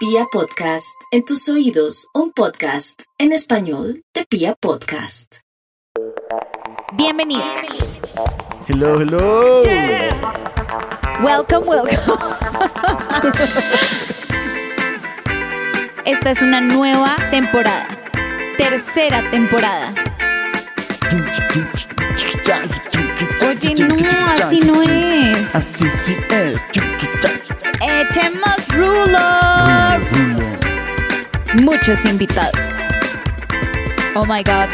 Pia Podcast, en tus oídos, un podcast en español de Pia Podcast. Bienvenidos. Hello, hello. Welcome, welcome. Esta es una nueva temporada. Tercera temporada. Oye, no, así no es. Así sí es. Echemos rulo. Muchos invitados. Oh my god.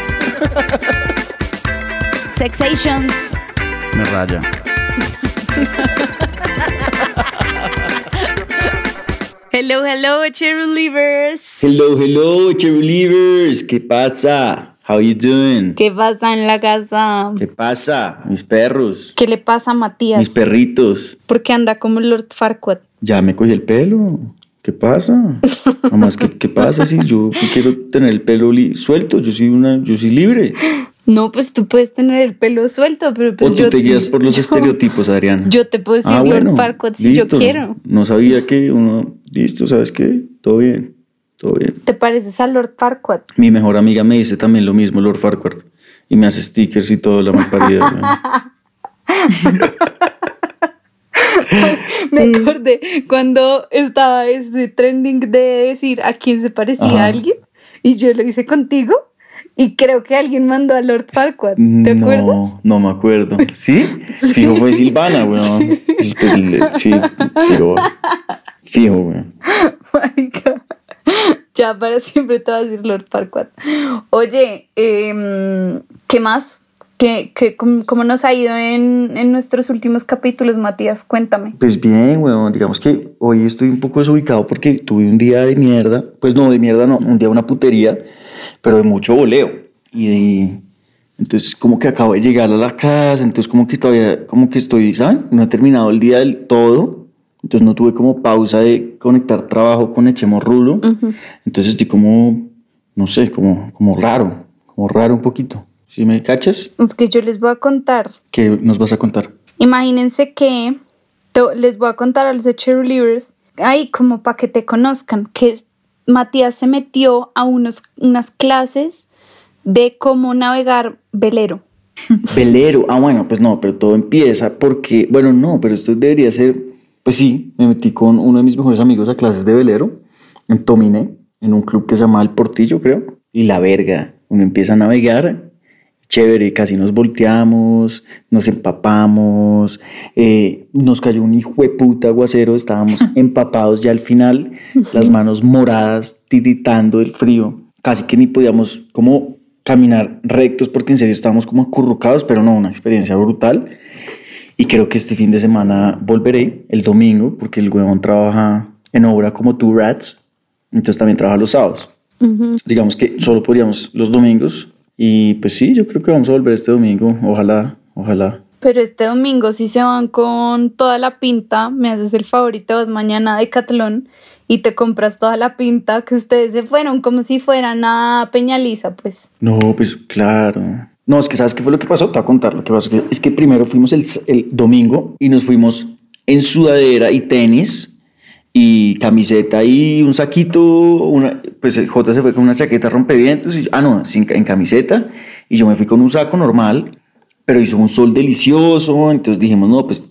Sexations. Me raya. Hello, hello, cheerleaders. Hello, hello, cheerleaders. ¿Qué pasa? How you doing? ¿Qué pasa en la casa? ¿Qué pasa? Mis perros. ¿Qué le pasa a Matías? Mis perritos. ¿Por qué anda como Lord Farquaad? Ya me cogí el pelo. ¿Qué pasa? Nomás, ¿qué, qué pasa si yo quiero tener el pelo suelto? Yo soy una, yo soy libre. No, pues tú puedes tener el pelo suelto, pero pues o tú yo te guías por los yo- estereotipos, Adriana. Yo te puedo decir Ah, Lord bueno, Farquaad si listo. yo quiero. No sabía que uno. Listo, ¿sabes qué? Todo bien. Todo bien. ¿Te pareces a Lord Farquaad? Mi mejor amiga me dice también lo mismo, Lord Farquhar. Y me hace stickers y todo, la malparida. Me Mm. acordé cuando estaba ese trending de decir a quién se parecía Ajá. a alguien y yo lo hice contigo y creo que alguien mandó a Lord Farquaad. ¿Te no, acuerdas? No me acuerdo. ¿Sí? Fijo fue Silvana, weón. Sí, pero... Fijo, weón. Marica. Ya para siempre te vas a decir Lord Farquaad. Oye, em, ¿qué más? ¿Qué, qué, cómo, cómo nos ha ido en, en nuestros últimos capítulos, Matías? Cuéntame. Pues bien, weón. Digamos que hoy estoy un poco desubicado porque tuve un día de mierda. Pues no, de mierda no. Un día una putería, pero de mucho voleo. Y de... Entonces como que acabo de llegar a la casa, entonces como que todavía, como que estoy, ¿saben? No he terminado el día del todo. Entonces no tuve como pausa de conectar trabajo con Echemos Rulo. Entonces estoy como, no sé, como, como raro, como raro un poquito. ¿Sí me cachas? Es que yo les voy a contar. ¿Qué nos vas a contar? Imagínense que les voy a contar a los de cheerleaders, ahí como para que te conozcan, que Matías se metió a unos, unas clases de cómo navegar velero. Velero. Ah, bueno, pues no, pero todo empieza porque, bueno, no, pero esto debería ser, pues sí, me metí con uno de mis mejores amigos a clases de velero en Tominé, en un club que se llama El Portillo, creo. Y la verga, uno empieza a navegar, chévere, casi nos volteamos, nos empapamos, eh, nos cayó un hijo de puta aguacero, estábamos empapados ya al final, las manos moradas, tiritando del frío, casi que ni podíamos como caminar rectos porque en serio estábamos como acurrucados, pero no, una experiencia brutal. Y creo que este fin de semana volveré el domingo porque el huevón trabaja en obra como tú, Rats, entonces también trabaja los sábados. Digamos que solo podríamos los domingos y pues sí, yo creo que vamos a volver este domingo, ojalá, ojalá. Pero este domingo si se van con toda la pinta, me haces el favor y te vas mañana a Decathlon y te compras toda la pinta que ustedes se fueron como si fueran a Peñaliza, pues. No, pues claro. No, es que ¿sabes qué fue lo que pasó? Te voy a contar lo que pasó. Es que primero fuimos el, el domingo y nos fuimos en sudadera y tenis y camiseta y un saquito, una, pues el J se fue con una chaqueta rompevientos y ah no, sin, en camiseta y yo me fui con un saco normal, pero hizo un sol delicioso, entonces dijimos, no, pues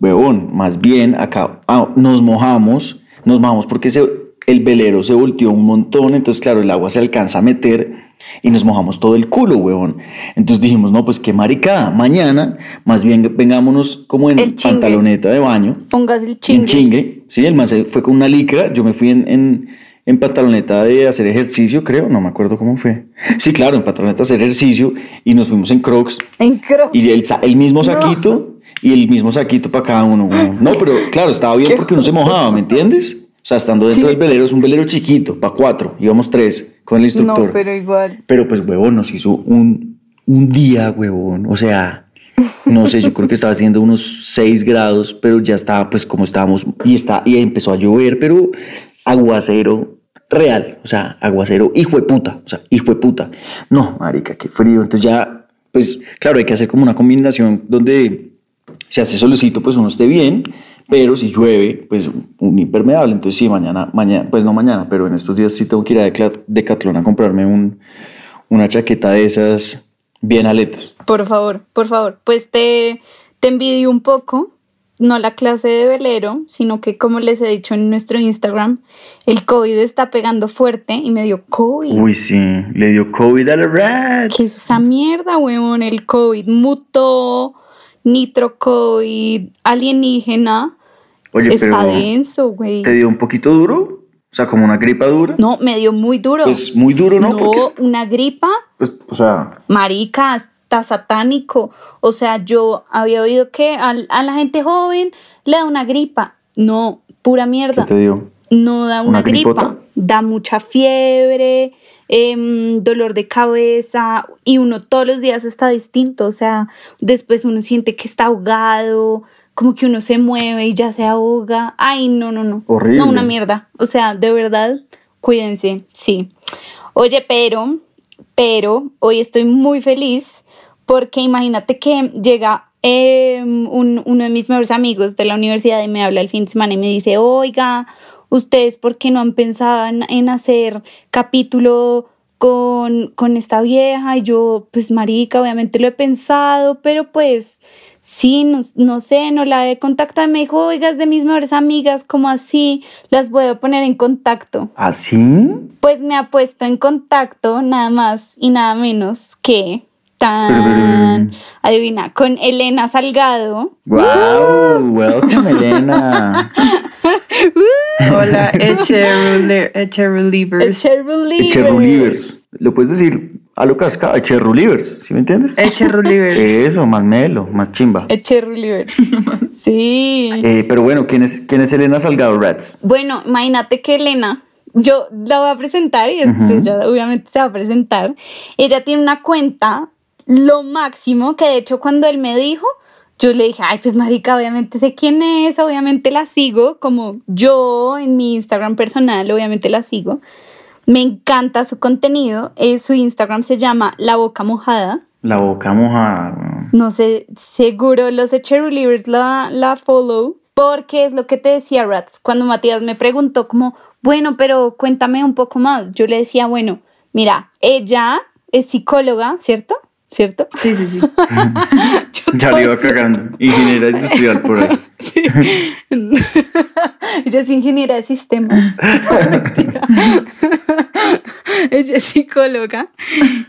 huevón, más bien acá ah, nos mojamos, nos mojamos porque se, el velero se volteó un montón, entonces claro, el agua se alcanza a meter y nos mojamos todo el culo, huevón. Entonces dijimos, no, pues qué maricada, mañana más bien vengámonos como en El chingue. pantaloneta de baño, Pongas el en chingue. chingue, sí, el se fue con una licra, yo me fui en, en, en pantaloneta de hacer ejercicio, creo, no me acuerdo cómo fue. Sí, claro, en pantaloneta de hacer ejercicio y nos fuimos en crocs En crocs. y el, mismo saquito y el mismo saquito para cada uno, güey. No, pero claro, estaba bien porque uno se mojaba, ¿me entiendes? O sea, estando dentro del velero, es un velero chiquito, para cuatro, íbamos tres con el instructor. No, pero igual. Pero pues, huevón, nos hizo un, un día, huevón. O sea, no sé, yo creo que estaba haciendo unos 6 grados, pero ya estaba, pues, como estábamos, y, está, y empezó a llover, pero aguacero real, o sea, aguacero hijo de puta, o sea, hijo de puta. No, marica, qué frío. Entonces ya, pues, claro, hay que hacer como una combinación donde si hace solecito, pues uno esté bien, pero si llueve, pues un impermeable. Entonces sí, mañana, mañana, pues no mañana, pero en estos días sí tengo que ir a Decathlon a comprarme un, una chaqueta de esas bien aletas. Por favor, por favor. Pues te, te envidio un poco, no la clase de velero, sino que como les he dicho en nuestro Instagram, el COVID está pegando fuerte y me dio COVID. Uy, sí, le dio COVID a la Rats. ¿Qué es esa mierda, weón? El COVID mutó, nitro COVID, alienígena. Oye, está pero denso, güey. ¿te dio un poquito duro? O sea, como una gripa dura. No, me dio muy duro. Pues muy duro, ¿no? No, una gripa, Pues, o sea, marica, está satánico. O sea, yo había oído que al- a, la gente joven le da una gripa. No, pura ¿qué mierda. te dio? No da una, ¿Una gripa. Da mucha fiebre, em, dolor de cabeza y uno todos los días está distinto. O sea, después uno siente que está ahogado, como que uno se mueve y ya se ahoga. Ay, no, no, no. Horrible. No, una mierda. O sea, de verdad, cuídense, sí. Oye, pero, pero hoy estoy muy feliz porque imagínate que llega em, un- uno de mis mejores amigos de la universidad y me habla el fin de semana y me dice, oiga, ustedes por qué no han pensado en, en hacer capítulo con, con esta vieja? Y yo, pues marica, obviamente lo he pensado, pero pues sí, no, no sé, no la he contactado. Y me dijo, oiga, es de mis mejores amigas, como así? Las puedo poner en contacto. ¿Así? Pues me ha puesto en contacto nada más y nada menos que tan adivina con Elena Salgado. ¡Wow! Welcome, Elena. Hola, Eche, Rule- Eche Relievers. Cherry Cherrulivers. Lo puedes decir a lo cascada, Cherrulivers, ¿sí me entiendes? Eche Relievers. Eso, más melo, más chimba. Cherry Sí. Eh, pero bueno, ¿quién es, ¿quién es Elena Salgado Rats? Bueno, imagínate que Elena, yo la voy a presentar y ella obviamente se va a presentar. Ella tiene una cuenta, lo máximo, que de hecho cuando él me dijo, yo le dije, ay, pues marica, obviamente sé quién es, obviamente la sigo, como yo en mi Instagram personal, obviamente la sigo. Me encanta su contenido, eh, su Instagram se llama La Boca Mojada. La boca mojada. No sé, seguro los Cherry la, la follow. Porque es lo que te decía Rats. Cuando Matías me preguntó como, bueno, pero cuéntame un poco más. Yo le decía, bueno, mira, ella es psicóloga, ¿cierto? ¿Cierto? Sí, sí, sí. Ya le iba cagando. Ingeniera industrial por ahí. ella es ingeniera de sistemas. Ella es psicóloga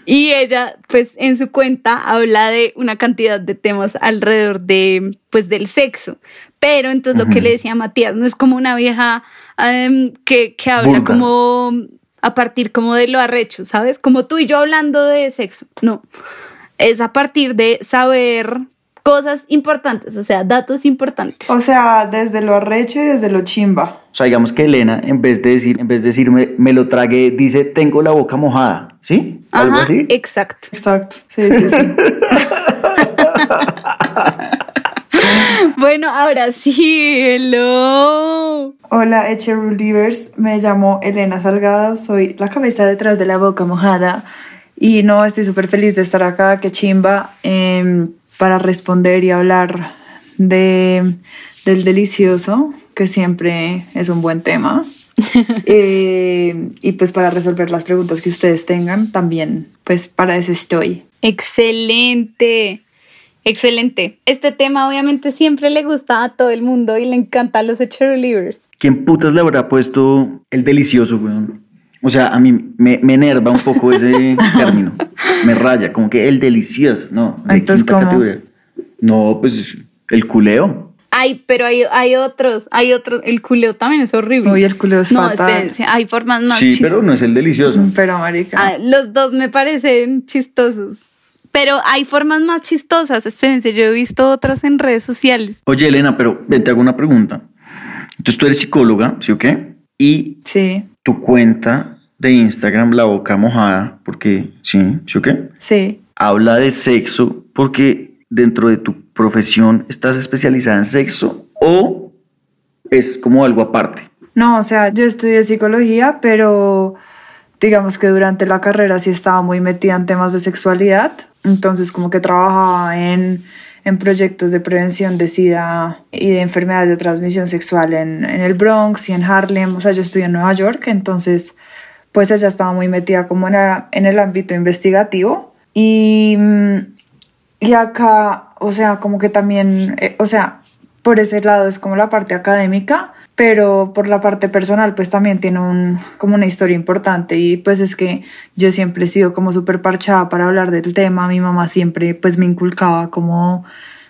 y ella, pues, en su cuenta habla de una cantidad de temas alrededor de, pues, del sexo. Pero entonces lo que le decía a Matías no es como una vieja em, que, que habla Vulgar. como a partir como de lo arrecho, ¿sabes? Como tú y yo hablando de sexo. No. Es a partir de saber cosas importantes, o sea, datos importantes. O sea, desde lo arrecho y desde lo chimba. O sea, digamos que Elena, en vez de decir, en vez de decirme, me lo tragué, dice, tengo la boca mojada. ¿Sí? ¿Algo Ajá, así? exacto. Exacto. Sí, sí, sí. Bueno, ahora sí, hello. Hola, Eche Relievers. Me llamo Elena Salgado. Soy la cabeza detrás de la boca mojada. Y no, estoy súper feliz de estar acá. Qué chimba. em, para responder y hablar de, del delicioso, que siempre es un buen tema. Eh, y pues para resolver las preguntas que ustedes tengan, también, pues para eso estoy. Excelente. Excelente. Este tema obviamente siempre le gusta a todo el mundo y le encanta a los Cherry ¿Quién putas le habrá puesto el delicioso, weón? O sea, a mí me, me enerva un poco ese término. Me raya, como que el delicioso, ¿no? de Entonces, quinta ¿cómo? categoría. No, pues el culeo. Ay, pero hay, hay otros, hay otros. El culeo también es horrible. Uy, el culeo es no, fatal. espérense, hay formas más sí, chistosas. pero no es el delicioso. Pero, marica. Ah, los dos me parecen chistosos. Pero hay formas más chistosas. Espérense, yo he visto otras en redes sociales. Oye, Elena, pero te hago una pregunta. Entonces tú eres psicóloga, ¿sí o qué? Y Sí, tu cuenta de Instagram, La Boca Mojada, porque sí, ¿sí o qué? sí. Habla de sexo porque dentro de tu profesión estás especializada en sexo o es como algo aparte. No, o sea, yo estudié psicología, pero digamos que durante la carrera sí estaba muy metida en temas de sexualidad. Entonces, como que trabajaba en, en proyectos de prevención de SIDA y de enfermedades de transmisión sexual en, en, el Bronx y en Harlem. O sea, yo estudié en Nueva York, entonces pues ella estaba muy metida como en, en el ámbito investigativo. Y, y acá, o sea, como que también, eh, o sea, por ese lado es como la parte académica, pero por la parte personal pues también tiene un, como una historia importante. Y pues es que yo siempre he sido como súper parchada para hablar del tema, mi mamá siempre pues me inculcaba como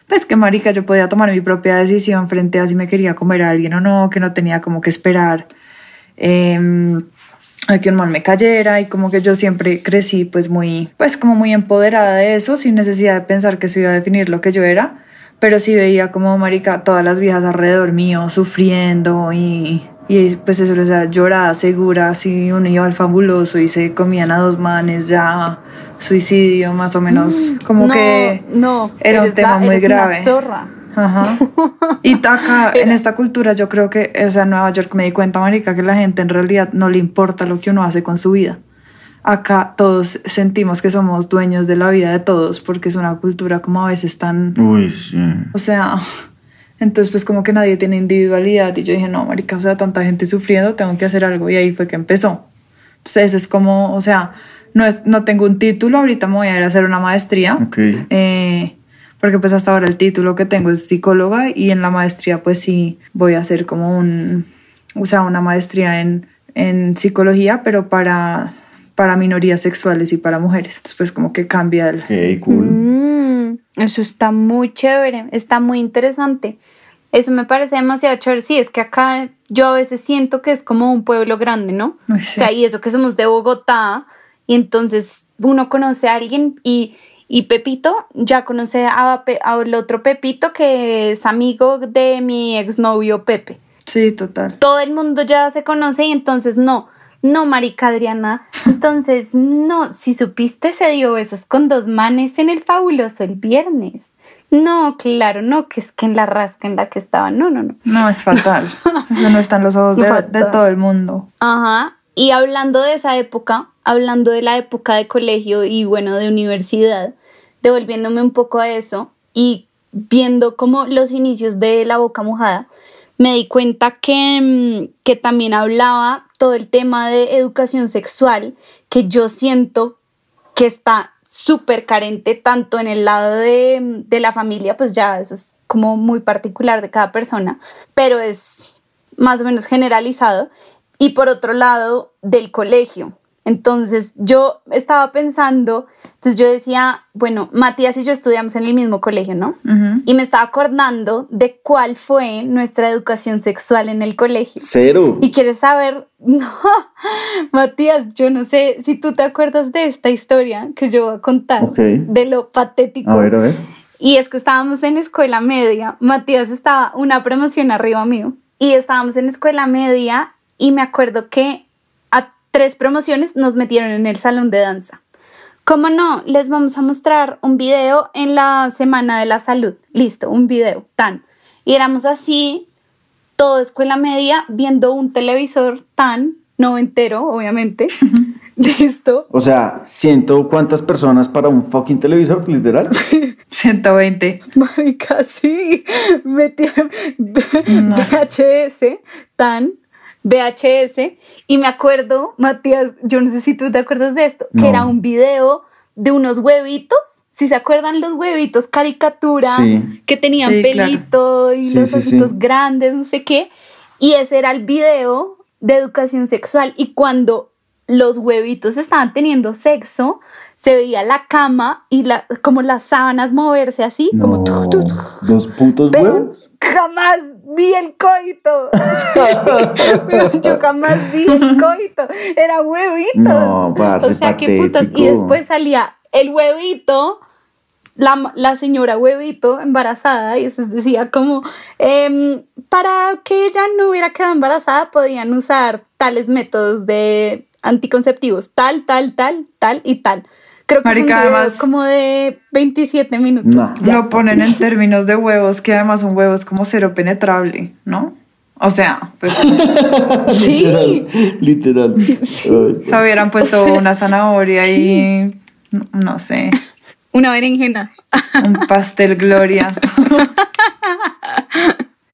pues que marica yo podía tomar mi propia decisión frente a si me quería comer a alguien o no, que no tenía como que esperar eh, a que un man me cayera y como que yo siempre crecí pues muy pues como muy empoderada de eso sin necesidad de pensar que eso iba a definir lo que yo era pero sí veía como marica todas las viejas alrededor mío sufriendo y, y pues eso, o sea, lloraba segura, así uno iba al fabuloso y se comían a dos manes ya, suicidio más o menos, mm, como que no, era un tema muy grave. Una zorra. Ajá. Y acá, en esta cultura, yo creo que, o sea, en Nueva York me di cuenta, marica, que la gente en realidad no le importa lo que uno hace con su vida acá todos sentimos que somos dueños de la vida de todos porque es una cultura como a veces tan... Uy, sí. O sea, entonces pues como que nadie tiene individualidad y yo dije, no, marica, o sea, tanta gente sufriendo, tengo que hacer algo y ahí fue que empezó. Entonces eso es como, o sea, no, es, no tengo un título, ahorita me voy a ir a hacer una maestría. Ok. Eh, porque pues hasta ahora el título que tengo es psicóloga y en la maestría pues sí voy a hacer como un, o sea, una maestría en, en psicología, pero para para minorías sexuales y para mujeres. Entonces, pues como que cambia el... Hey, cool. Mm, eso está muy chévere, está muy interesante. Eso me parece demasiado chévere. Sí, es que acá yo a veces siento que es como un pueblo grande, ¿no? Ay, sí. O sea, y eso que somos de Bogotá, y entonces uno conoce a alguien y, y Pepito ya conoce a, Pe- al otro Pepito que es amigo de mi exnovio Pepe. Sí, total. Todo el mundo ya se conoce y entonces no, no, marica Adriana. Entonces, no, si supiste se dio besos con dos manes en el fabuloso el viernes. No, claro, no, que es que en la rasca en la que estaba. No, no, no. No, es fatal. Eso no está en los ojos de, de todo el mundo. Ajá. Y hablando de esa época, hablando de la época de colegio y bueno, de universidad, devolviéndome un poco a eso y viendo como los inicios de La Boca Mojada, me di cuenta que, mm, que también hablaba todo el tema de educación sexual, que yo siento que está súper carente tanto en el lado de, de la familia, pues ya eso es como muy particular de cada persona, pero es más o menos generalizado, y por otro lado del colegio. Entonces yo estaba pensando, entonces yo decía, bueno, Matías y yo estudiamos en el mismo colegio, ¿no? Y me estaba acordando de cuál fue nuestra educación sexual en el colegio. Cero. Y quieres saber, no, Matías, yo no sé si tú te acuerdas de esta historia que yo voy a contar, de lo patético. A ver, a ver. Y es que estábamos en escuela media, Matías estaba una promoción arriba mío, y estábamos en escuela media y me acuerdo que tres promociones nos metieron en el salón de danza. ¿Cómo no? Les vamos a mostrar un video en la Semana de la Salud. Listo, un video, tan. Y éramos así, todo escuela media, viendo un televisor tan noventero, obviamente. Listo. O sea, siento cuántas personas para un fucking televisor, literal. 120. Marica, sí. Metieron No. VHS, tan VHS. Y me acuerdo, Matías, yo no sé si tú te acuerdas de esto, No. que era un video de unos huevitos. Si se acuerdan los huevitos, caricatura, Sí. que tenían Sí, claro. pelito y Sí, los ojitos sí. grandes, no sé qué. Y ese era el video de educación sexual. Y cuando los huevitos estaban teniendo sexo, se veía la cama y la, como las sábanas moverse así, como No, tu. dos putos Pero huevos. jamás vi el coito. Yo jamás vi el coito. Era huevito. No, parce, O sea, qué putas. Y después salía el huevito, la, la señora huevito embarazada, y eso decía como, em, para que ella no hubiera quedado embarazada, podían usar tales métodos de anticonceptivos, tal, tal, tal, tal y tal. Creo que Marica, video además- como de 27 minutos. No. Lo ponen en términos de huevos, que además un huevo es como cero penetrable, ¿no? O sea, pues Sí. Literal. Ay, se hubieran puesto una zanahoria y no, no sé. Una berenjena. Un pastel Gloria.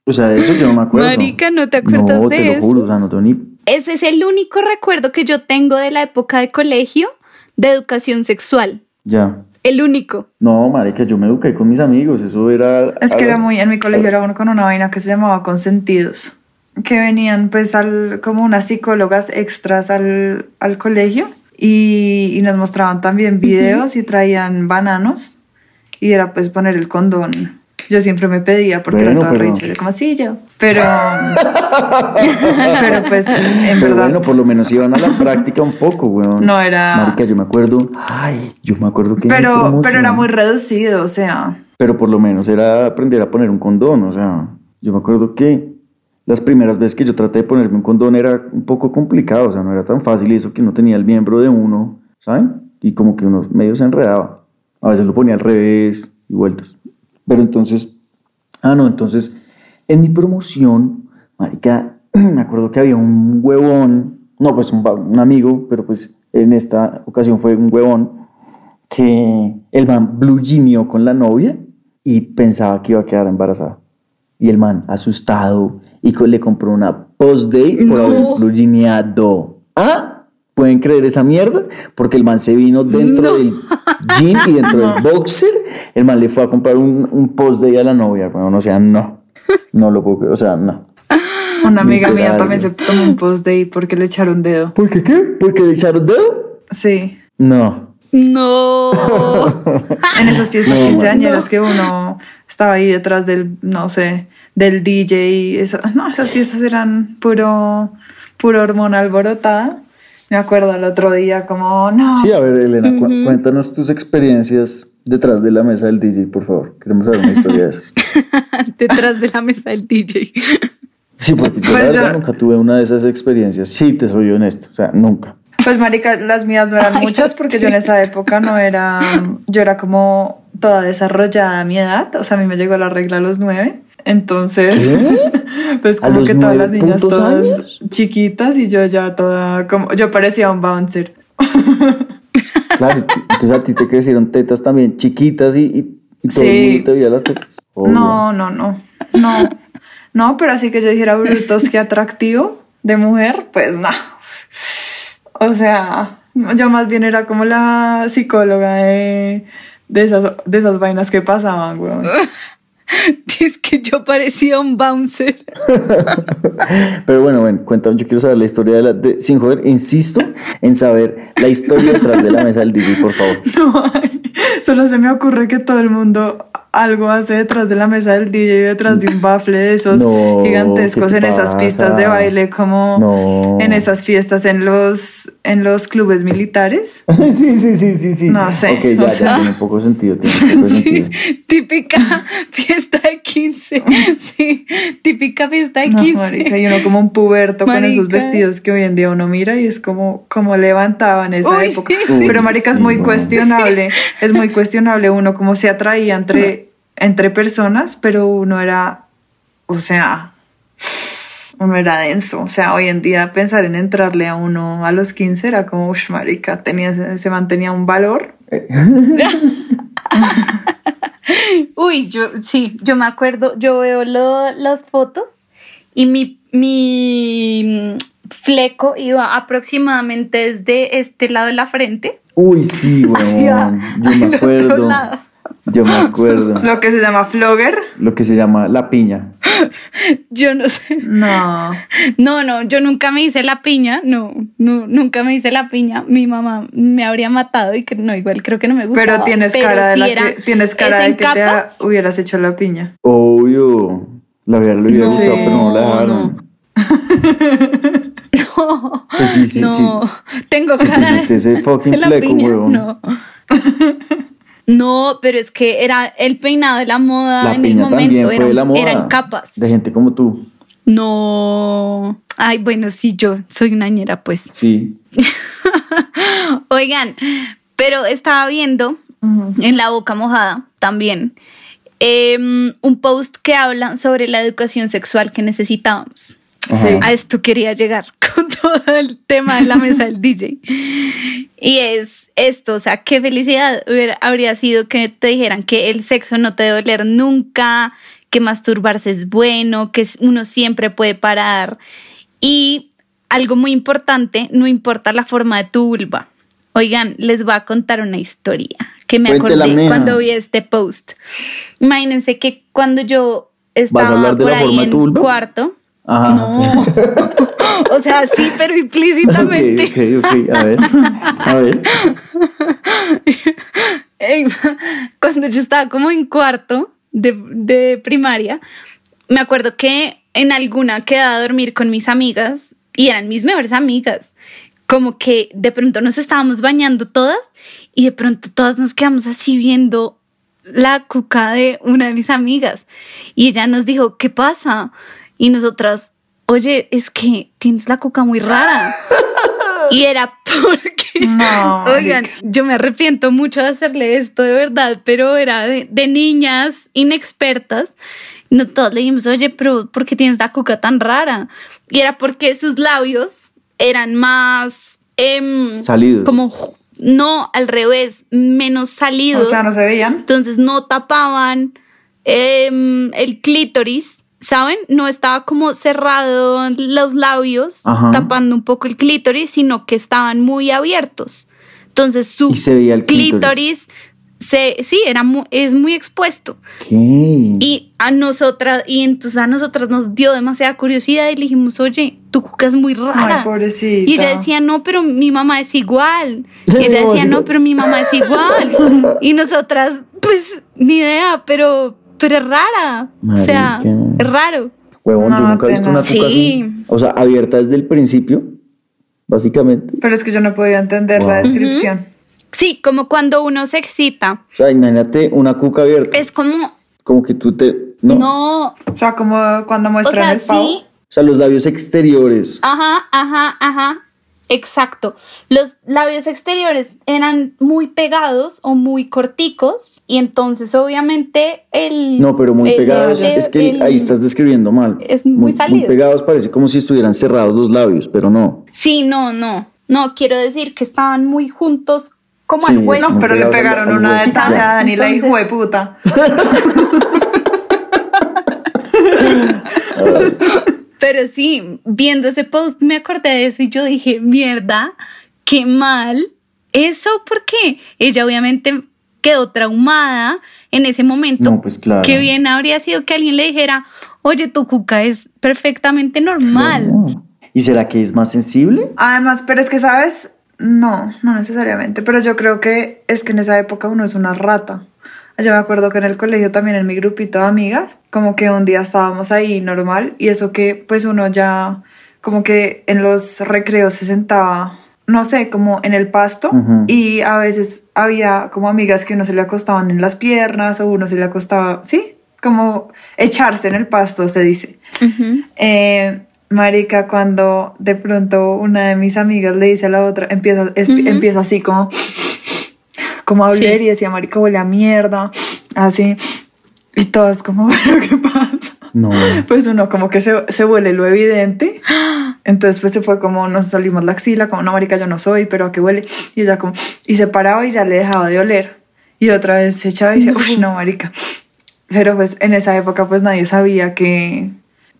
O sea, de eso yo no me acuerdo. Marica, ¿no te acuerdas no, de te eso? lo juro, o sea, no tengo ni... Ese es el único recuerdo que yo tengo de la época de colegio de educación sexual. Ya. El único. No, marica, yo me eduqué con mis amigos, eso era... Es que era las- muy, en mi colegio era uno con una vaina que se llamaba consentidos, que venían pues al, como unas psicólogas extras al, al colegio y, y nos mostraban también videos y traían bananos y era pues poner el condón. Yo siempre me pedía porque Bueno, era toda pero- yo como sí yo, pero, pero pues en Pero verdad bueno, por lo menos iban a la práctica un poco, weón. no era... Marica, yo me acuerdo... Ay, yo me acuerdo que... Pero, pero promoción- era muy reducido, o sea, Pero por lo menos era aprender a poner un condón, o sea, yo me acuerdo que las primeras veces que yo traté de ponerme un condón era un poco complicado, o sea, no era tan fácil eso que no tenía el miembro de uno, ¿saben? Y como que uno medio se enredaba. A veces lo ponía al revés y vueltas. Pero entonces, ah, no, entonces, en mi promoción, marica, me acuerdo que había un huevón, no, pues un, un amigo, pero pues en esta ocasión fue un huevón, que el man blue con la novia y pensaba que iba a quedar embarazada. Y el man, asustado, y co- le compró una post-day por No. haber blue. ¿Pueden creer esa mierda? Porque el man se vino dentro No. del jean y dentro del boxer. El man le fue a comprar un, un post-day a la novia. weón. o sea, no. No lo puedo creer. O sea, no. una amiga mía también se tomó un post day porque le echaron dedo. ¿Por qué qué? ¿Porque le echaron dedo? Sí. No. No. En esas fiestas No, quinceañeras que uno estaba ahí detrás del, no sé, del DJ. y eso- no, esas fiestas eran puro, puro hormona alborotada. Me acuerdo el otro día como, no, Sí, a ver, Elena, cu- cuéntanos tus experiencias detrás de la mesa del DJ, por favor. Queremos saber una historia de esas. Detrás de la mesa del DJ. Sí, porque yo la Pues verdad yo- nunca tuve una de esas experiencias. Sí, te soy honesto. O sea, nunca. pues marica, las mías no eran muchas porque yo en esa época no era, yo era como toda desarrollada a mi edad. O sea, a mí me llegó la regla a los nueve. Entonces, pues ¿A como que todas las niñas todas años? chiquitas y yo ya toda, como, yo parecía un bouncer. Claro, entonces a ti te crecieron tetas también chiquitas y, y, y todo Sí. el mundo te veía las tetas. No, no, no, no, no, pero así que yo dijera brutos, qué atractivo de mujer, pues no. O sea, yo más bien era como la psicóloga de, de, esas, de esas vainas que pasaban, weón. Es que yo parecía un bouncer. Pero bueno, bueno, cuéntame, yo quiero saber la historia de la... de- sin joder, insisto en saber la historia detrás de la mesa del DJ, por favor. No hay. Solo se me ocurre que todo el mundo algo hace detrás de la mesa del DJ, detrás de un bafle de esos No, gigantescos ¿qué en esas pistas de baile, como No. en esas fiestas en los, en los clubes militares. sí, sí, sí, sí, sí. No sé, Ok, ya, o ya, sea. tiene un poco sentido, tiene un poco de Sí, sentido. típica fiesta de 15. Sí, típica fiesta de No, 15. marica, y uno como un puberto con esos Marica. vestidos que hoy en día uno mira y es como, como levantaba en esa Uy, época. sí. Pero marica, es muy no. cuestionable, es muy cuestionable uno cómo se atraía entre, entre personas, pero uno era, o sea, uno era denso. O sea, hoy en día pensar en entrarle a uno a los 15 era como, uff, marica, tenía, se mantenía un valor. Uy, yo sí, yo me acuerdo, yo veo lo- las fotos y mi, mi mm, fleco iba aproximadamente desde este lado de la frente. Uy, sí, weón. Yo me otro acuerdo. lado. Yo me acuerdo. Lo que se llama flogger. Lo que se llama la piña. Yo no sé. No. No, no, yo nunca me hice la piña, no, no, nunca me hice la piña. Mi mamá me habría matado y que no, igual creo que no me gustaba. Pero tienes cara de la era- que, tienes cara ¿es de que te hubieras hecho la piña. Obvio. La verdad le hubiera No, gustado, pero no la dejaron. No, Pues sí, sí, no, sí. tengo te cara hiciste ese fucking de la fleco, piña, huevón. No. No, pero es que era el peinado de la moda La en el momento, también fue era, de la moda. era en capas. De gente como tú. No, ay, bueno, sí, yo soy una ñera, pues. Sí. Oigan, pero estaba viendo en la boca mojada también em, un post que habla sobre la educación sexual que necesitábamos. Ajá. A esto quería llegar con todo el tema de la mesa del DJ. Y es esto, o sea, qué felicidad hubiera- habría sido que te dijeran que el sexo no te debe doler nunca, que masturbarse es bueno, que uno siempre puede parar. Y algo muy importante, no importa la forma de tu vulva. Oigan, les voy a contar una historia que me Cuéntela, acordé cuando vi este post. Imagínense que cuando yo estaba ¿Vas a hablar de por la ahí forma de en tu vulva? cuarto, Ajá. no. o sea, sí, pero implícitamente. Ok, ok, ok. A ver. A ver. cuando yo estaba como en cuarto de, de primaria, me acuerdo que en alguna quedaba a dormir con mis amigas y eran mis mejores amigas. Como que de pronto nos estábamos bañando todas y de pronto todas nos quedamos así viendo la cuca de una de mis amigas. Y ella nos dijo, ¿qué pasa? Y nosotras, oye, es que tienes la cuca muy rara. Y era porque, No, oigan, yo me arrepiento mucho de hacerle esto de verdad, pero era de, de niñas inexpertas. No todos le dijimos, oye, pero ¿por qué tienes la cuca tan rara? Y era porque sus labios eran más... em, Salidos. Como, no, al revés, menos salidos. O sea, no se veían. Entonces no tapaban em, el clítoris, ¿saben? No estaba como cerrado los labios, Ajá. tapando un poco el clítoris, sino que estaban muy abiertos. Entonces su Y se veía el clítoris. clítoris, se, sí, era mu- es muy expuesto. ¿Qué? Y a nosotras, y entonces a nosotras nos dio demasiada curiosidad y le dijimos, oye, tu cuca es muy rara. Ay, pobrecita. Y ella decía, no, pero mi mamá es igual. Y ella decía, no, pero mi mamá es igual. Y nosotras, pues, ni idea, pero, pero es rara. O sea, es raro. Huevón, yo No, nunca he visto una cuca Sí. así. O sea, abierta desde el principio, básicamente. Pero es que yo no podía entender la descripción. Sí, como cuando uno se excita. O sea, imagínate una cuca abierta. Es como, Como que tú te... No. no, O sea, como cuando o muestran sea, el pavo. sí, O sea, los labios exteriores. Ajá, ajá, ajá. Exacto. Los labios exteriores eran muy pegados o muy corticos y entonces obviamente el... No, pero muy el- pegados. el- es que el- ahí estás describiendo mal. Es muy salido. pegados parece como si estuvieran cerrados los labios, pero no. Sí, no, no. No, quiero decir que estaban muy juntos como Sí, al hueso. muy Pero le pegaron al una hueso. detallada a Dani, la Entonces- hijo de puta. Pero sí, viendo ese post me acordé de eso y yo dije, mierda, qué mal. ¿Eso por qué? Ella obviamente quedó traumada en ese momento. No, pues claro. Qué bien habría sido que alguien le dijera, oye, tu cuca es perfectamente normal. No. ¿Y será que es más sensible? Además, pero es que, ¿sabes? No, no necesariamente. Pero yo creo que es que en esa época uno es una rata. Yo me acuerdo que en el colegio también en mi grupito de amigas, como que un día estábamos ahí normal y eso que pues uno ya como que en los recreos se sentaba, no sé, como en el pasto Ujú. y a veces había como amigas que uno se le acostaban en las piernas o uno se le acostaba, sí, como echarse en el pasto se dice. Eh, marica, cuando de pronto una de mis amigas le dice a la otra, empieza, empieza así como, como a Sí. oler y decía, marica, huele a mierda, así. Y todas como, ¿pero qué pasa? No. Pues uno como que se, se huele lo evidente. Entonces pues se fue como, nos salimos la axila, como, no, marica, yo no soy, pero ¿a qué huele? Y ella como, y se paraba y ya le dejaba de oler. Y otra vez se echaba y decía, uff, no, marica. Pero pues en esa época pues nadie sabía que,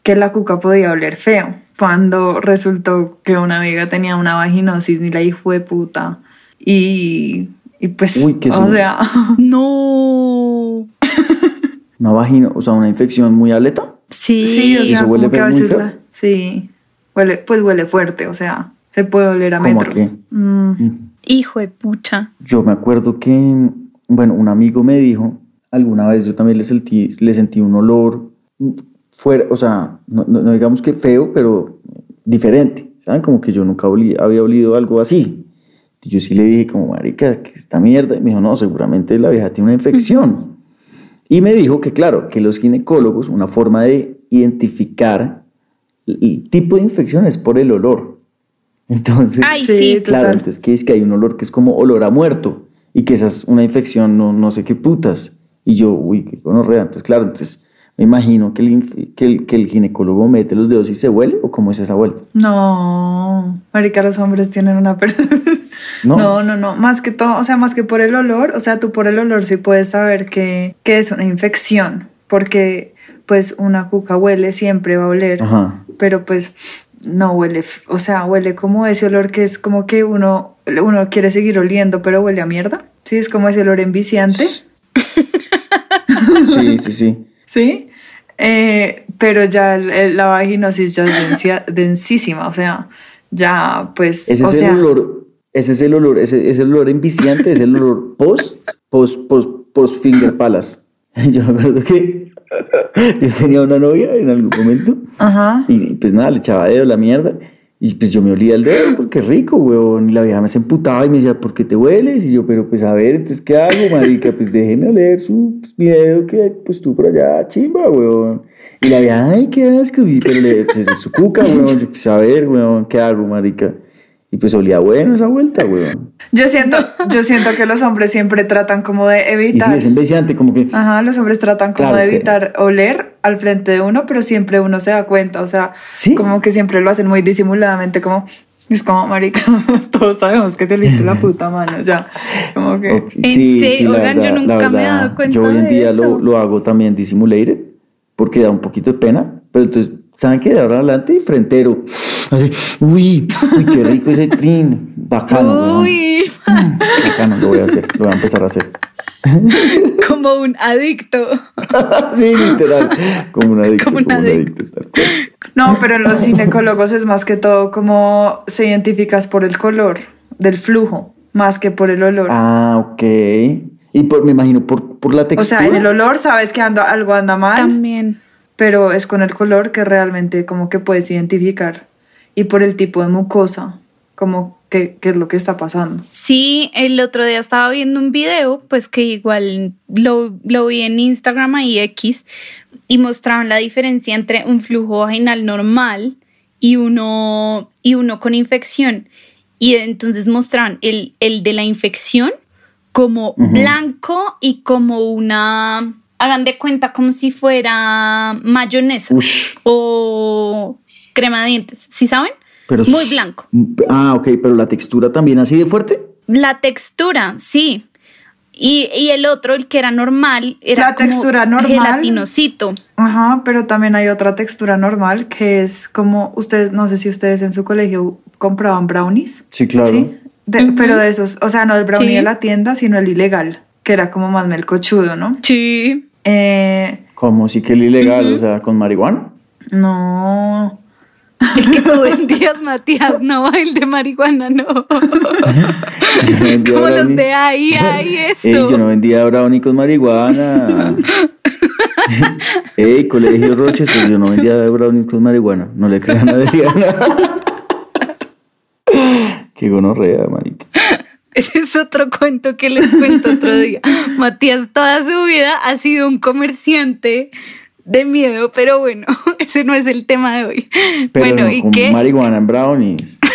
que la cuca podía oler feo. Cuando resultó que una amiga tenía una vaginosis, ni la hijo de puta. Y, y pues, Uy, qué o sí. sea, No. Una vagina, o sea, una infección muy aleta. Sí. sí, o sea, ¿Eso huele como que a muy veces la- sí, huele, pues huele fuerte, o sea, se puede oler a ¿Cómo a metros. qué? Mm, Hijo de pucha. Yo me acuerdo que, bueno, un amigo me dijo, alguna vez yo también le sentí, le sentí un olor fuera, o sea, no, no- no digamos que feo, pero diferente, ¿saben? Como que yo nunca olí- había olido algo así. Y yo sí le dije como, marica, que esta mierda. Y me dijo, no, seguramente la vieja tiene una infección. Y me dijo que, claro, que los ginecólogos, una forma de identificar el tipo de infección es por el olor. Entonces, Ay, Sí, sí. total. Claro, entonces que es que hay un olor que es como olor a muerto y que esa es una infección, no, no sé qué putas. Y yo, uy, qué gonorrea. Entonces, claro, entonces me imagino que el, que, el, que el ginecólogo mete los dedos y se huele o cómo es esa vuelta. no, marica, los hombres tienen una... ¿no? No, no, no, más que todo, o sea, más que por el olor, o sea, tú por el olor sí puedes saber que, que es una infección, porque pues una cuca huele, siempre va a oler, Ajá. pero pues no huele, o sea, huele como ese olor que es como que uno, uno quiere seguir oliendo, pero huele a mierda, sí, es como ese olor enviciante, Sí, sí, sí. sí, Eh, pero ya el- el- la vaginosis ya es densia- densísima, o sea, ya pues, Ese o es sea, el olor, ese es el olor, ese es el olor enviciante, es el olor post, post, post, post finger palace. Yo me acuerdo que yo tenía una novia en algún momento ajá, y pues nada, le echaba dedo la mierda y pues yo me olía el dedo porque es rico, weón. Y la vieja me se emputaba y me decía, ¿por qué te hueles? Y yo, pero pues a ver, entonces, ¿qué hago, marica? Pues déjeme oler su, pues, mi dedo que pues tú por allá, chimba, weón. Y la vieja, ay, qué asco. Y, pero le, pues es su cuca, weón. Yo, pues a ver, weón, ¿qué hago, marica? Y pues olía bueno esa vuelta, weón. Yo siento, yo siento que los hombres siempre tratan como de Y sí, evitar. es enviciante, como que... Ajá, los hombres tratan como Claro, de es que- evitar oler al frente de uno, pero siempre uno se da cuenta, o sea, Sí. como que siempre lo hacen muy disimuladamente, como es como marica, todos sabemos que te liste la puta mano, ya, como que Ok, ¿En Sí, sí, la Oigan, yo verdad, nunca la me he verdad, dado cuenta Yo hoy en de día eso. lo, lo hago también dissimulated porque da un poquito de pena, pero entonces, ¿saben qué? De ahora en adelante, frentero. Así, uy, uy, qué rico ese trin. Bacano. Uy, Bacano, lo voy a hacer, lo voy a empezar a hacer. como un adicto. sí, literal. Como un adicto. Como un adicto. tal cual. no, pero en los ginecólogos es más que todo como se identificas por el color del flujo, más que por el olor. Ah, ok. Y por, me imagino por, por la o textura. sea, en el olor sabes que ando, algo anda mal, También. pero es con el color que realmente como que puedes identificar y por el tipo de mucosa, como que, qué es lo que está pasando. Sí, el otro día estaba viendo un video, pues que igual lo, lo vi en Instagram y X, y mostraban la diferencia entre un flujo vaginal normal y uno, y uno con infección. Y entonces mostraban el, el de la infección como blanco y como una, hagan de cuenta como si fuera mayonesa Ush, o crema de dientes, ¿sí saben? Pero Muy blanco. Ah, ok, pero la textura también así de fuerte. La textura, sí. Y, y el otro, el que era normal, era La como textura normal. gelatinosito. Ajá, pero también hay otra textura normal que es como ustedes, no sé si ustedes en su colegio compraban brownies. Sí, claro. Sí, De- pero de esos, o sea, no el brownie Sí. de la tienda, sino el ilegal, que era como más melcochudo, ¿no? Sí. Eh, Como si que el ilegal, o sea, con marihuana. no. El que tú vendías, Matías, no, el de marihuana, no. Yo no vendía Como los de ahí, ahí, eso. Ey, yo no vendía brownie con marihuana. Ey, colegio Rochester, yo no vendía brownies con marihuana. No le crean a Adriana. Qué gonorrea, marica. Ese es otro cuento que les cuento otro día. Matías toda su vida ha sido un comerciante de miedo, pero bueno, ese no es el tema de hoy. Pero bueno, no ¿y con qué? marihuana en brownies.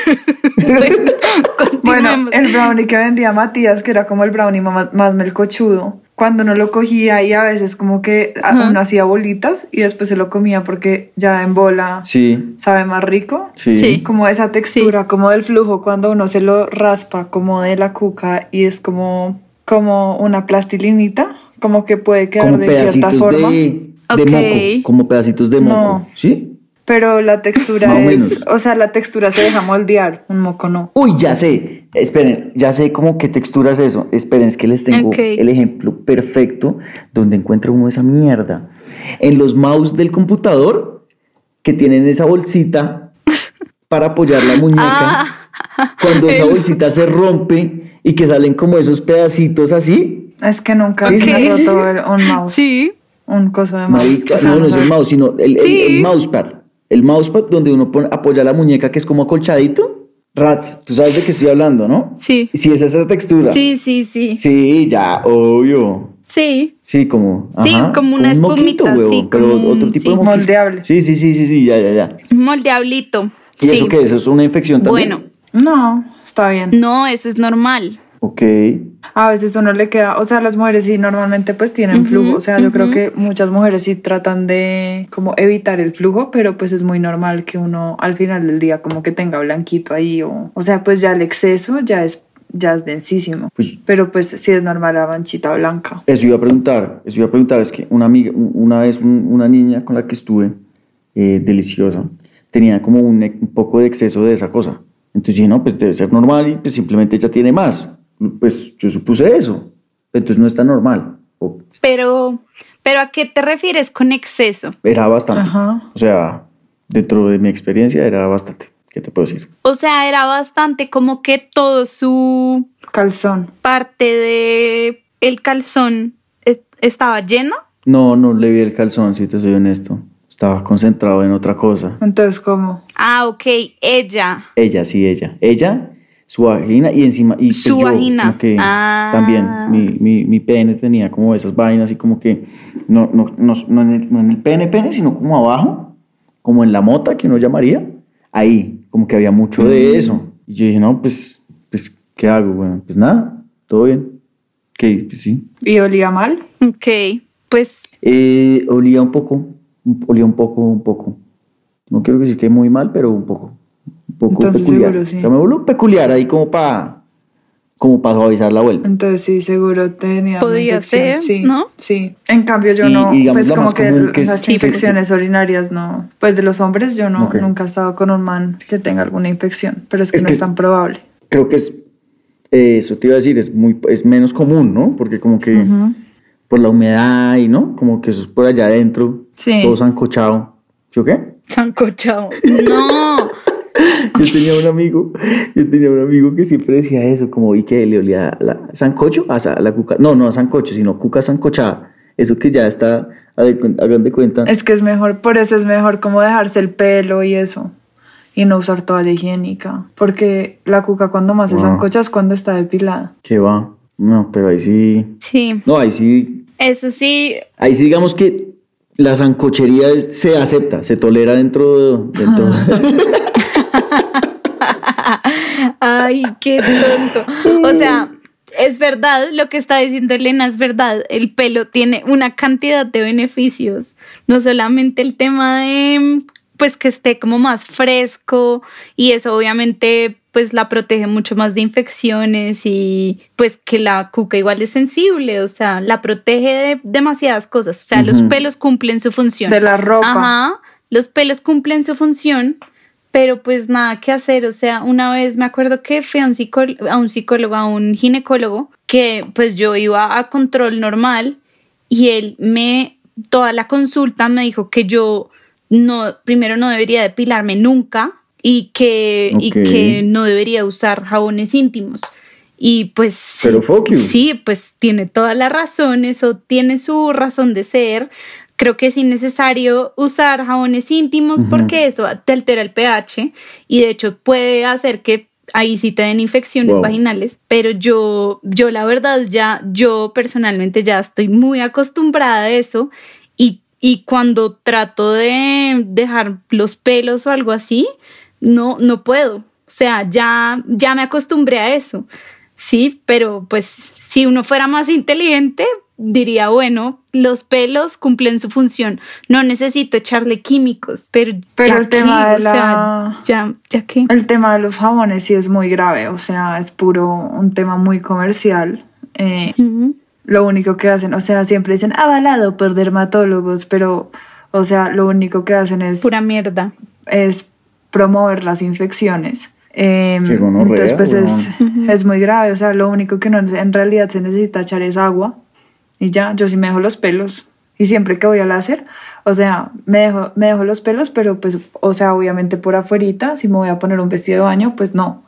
Bueno, Bueno, el brownie que vendía Matías, que era como el brownie más, más melcochudo, cuando uno lo cogía y a veces como que Ajá. uno hacía bolitas y después se lo comía porque ya en bola Sí, sabe más rico. sí. Como esa textura, como del flujo cuando uno se lo raspa, como de la cuca y es como, como una plastilinita, como que puede quedar Como de cierta forma. de, de moco. Como pedacitos de moco. No. ¿Sí? Pero la textura Más o es, menos. o sea, la textura se deja moldear, un moco no. Uy, ya sé. Esperen, ya sé como qué textura es eso. Esperen, es que les tengo el ejemplo perfecto donde encuentra uno esa mierda. En los mouse del computador que tienen esa bolsita para apoyar la muñeca. Ah, cuando esa el- bolsita se rompe y que salen como esos pedacitos así. Es que nunca se roto sí. el- un mouse, sí. Un coso de mouse. Marica, no, no es el mouse, sino el, el- Sí. el mousepad. El mousepad donde uno pone, apoya la muñeca que es como acolchadito. Rats, tú sabes de qué estoy hablando, ¿no? Sí. Si es esa textura. Sí, sí, sí. Sí, ya, obvio. Sí. Sí, como. Sí, ajá, como una un moquito, espumita, sí, pero como otro tipo sí. de. Moldeable. Sí, sí, sí, sí, sí, ya, ya, ya. Moldeablito. ¿Y sí. eso qué es? ¿Eso es una infección también? Bueno, No, está bien. no, eso es normal. Ok. A veces uno le queda, o sea, las mujeres sí normalmente pues tienen flujo, o sea, yo creo que muchas mujeres sí tratan de como evitar el flujo, pero pues es muy normal que uno al final del día como que tenga blanquito ahí o, o sea, pues ya el exceso ya es ya es densísimo. Pues- Pero pues sí es normal la manchita blanca. Eso iba a preguntar, eso iba a preguntar, es que una amiga, una vez un- una niña con la que estuve, eh, deliciosa, tenía como un, e- un poco de exceso de esa cosa. Entonces dije, no, pues debe ser normal y pues simplemente ella tiene más. Pues yo supuse eso. Entonces no está normal. O Pero, pero ¿a qué te refieres con exceso? era bastante. Ajá. O sea, dentro de mi experiencia era bastante. ¿Qué te puedo decir? O sea, era bastante como que todo su Calzón. parte de el calzón es- estaba lleno. No, no le vi el calzón, si te soy honesto. Estaba concentrado en otra cosa. Entonces, ¿cómo? Ah, ok, ella. Ella, sí, ella. Ella, su vagina y encima. Y pues Su yo, vagina. como que Ah. También, mi, mi, mi pene tenía como esas vainas y como que. No, no, no, no en, el, no en el pene, pene, sino como abajo, como en la mota que uno llamaría. Ahí, como que había mucho Mm. de eso. Y yo dije, no, pues, pues ¿qué hago? Bueno, pues nada, todo bien. Que pues sí. ¿Y olía mal? Ok, pues Eh, olía un poco, olía un poco, un poco. No quiero decir que muy mal, pero un poco. Un poco Entonces, peculiar. seguro, sí. O sea, me volvió peculiar ahí como para como para suavizar la vuelta. Entonces sí, seguro tenía infección. ser, sí, ¿no? Sí. En cambio yo Y- no, y pues como que que las sí, infecciones urinarias no, pues de los hombres yo no, Ok. nunca he estado con un man que tenga alguna infección, pero es que Es no que- es tan probable. Creo que es, eh, eso te iba a decir, es, muy, es menos común, ¿no? Porque como que por la humedad y, ¿no? Como que eso es por allá adentro, Sí. todo sancochado. ¿Sí o qué? sancochado. No. Yo tenía un amigo, yo tenía un amigo que siempre decía eso, como y que le olía la sancocho, a, la cuca, no, no a sancocho, sino cuca sancochada. Eso que ya está, hagan de cuenta. Es que es mejor, por eso es mejor como dejarse el pelo y eso. Y no usar toalla higiénica. Porque la cuca cuando más se Wow. sancocha es cuando está depilada. Que va. No, pero ahí sí. Sí, No, ahí sí. eso sí. Ahí sí digamos que la sancochería se acepta, se tolera dentro, dentro Ay, qué tonto. O sea, es verdad lo que está diciendo Elena, es verdad. El pelo tiene una cantidad de beneficios. No solamente el tema de, pues, que esté como más fresco y eso obviamente, pues, la protege mucho más de infecciones y, pues, que la cuca igual es sensible. O sea, la protege de demasiadas cosas. O sea, los pelos cumplen su función. De la ropa. Ajá, los pelos cumplen su función, pero pues nada que hacer. O sea, una vez me acuerdo que fui a un, a un psicólogo, a un ginecólogo, que pues yo iba a control normal y él me, toda la consulta me dijo que yo no, primero no debería depilarme nunca y que, y que no debería usar jabones íntimos. Y pues sí, Pero you. sí, pues tiene toda la razón, eso tiene su razón de ser. Creo que es innecesario usar jabones íntimos Ujú. porque eso te altera el pH y de hecho puede hacer que ahí sí te den infecciones Wow. vaginales, pero yo, yo la verdad ya, yo personalmente ya estoy muy acostumbrada a eso y, y cuando trato de dejar los pelos o algo así, no, no puedo. O sea, ya, ya me acostumbré a eso. Sí, pero pues si uno fuera más inteligente, diría, bueno, los pelos cumplen su función, no necesito echarle químicos, pero, Pero ya el tema qué, de o sea, la- ya, ya que, El tema de los jabones sí es muy grave, o sea, es puro un tema muy comercial. Eh, lo único que hacen, o sea, siempre dicen avalado por dermatólogos, pero, o sea, lo único que hacen es, pura mierda. es promover las infecciones. Eh, gonorrea, entonces, pues es, es muy grave, o sea, lo único que no, en realidad se necesita echar es agua y ya, yo sí me dejo los pelos. Y siempre que voy al láser, o sea, me dejo, me dejo los pelos, pero pues, o sea, obviamente por afuerita, si me voy a poner un vestido de baño, pues no.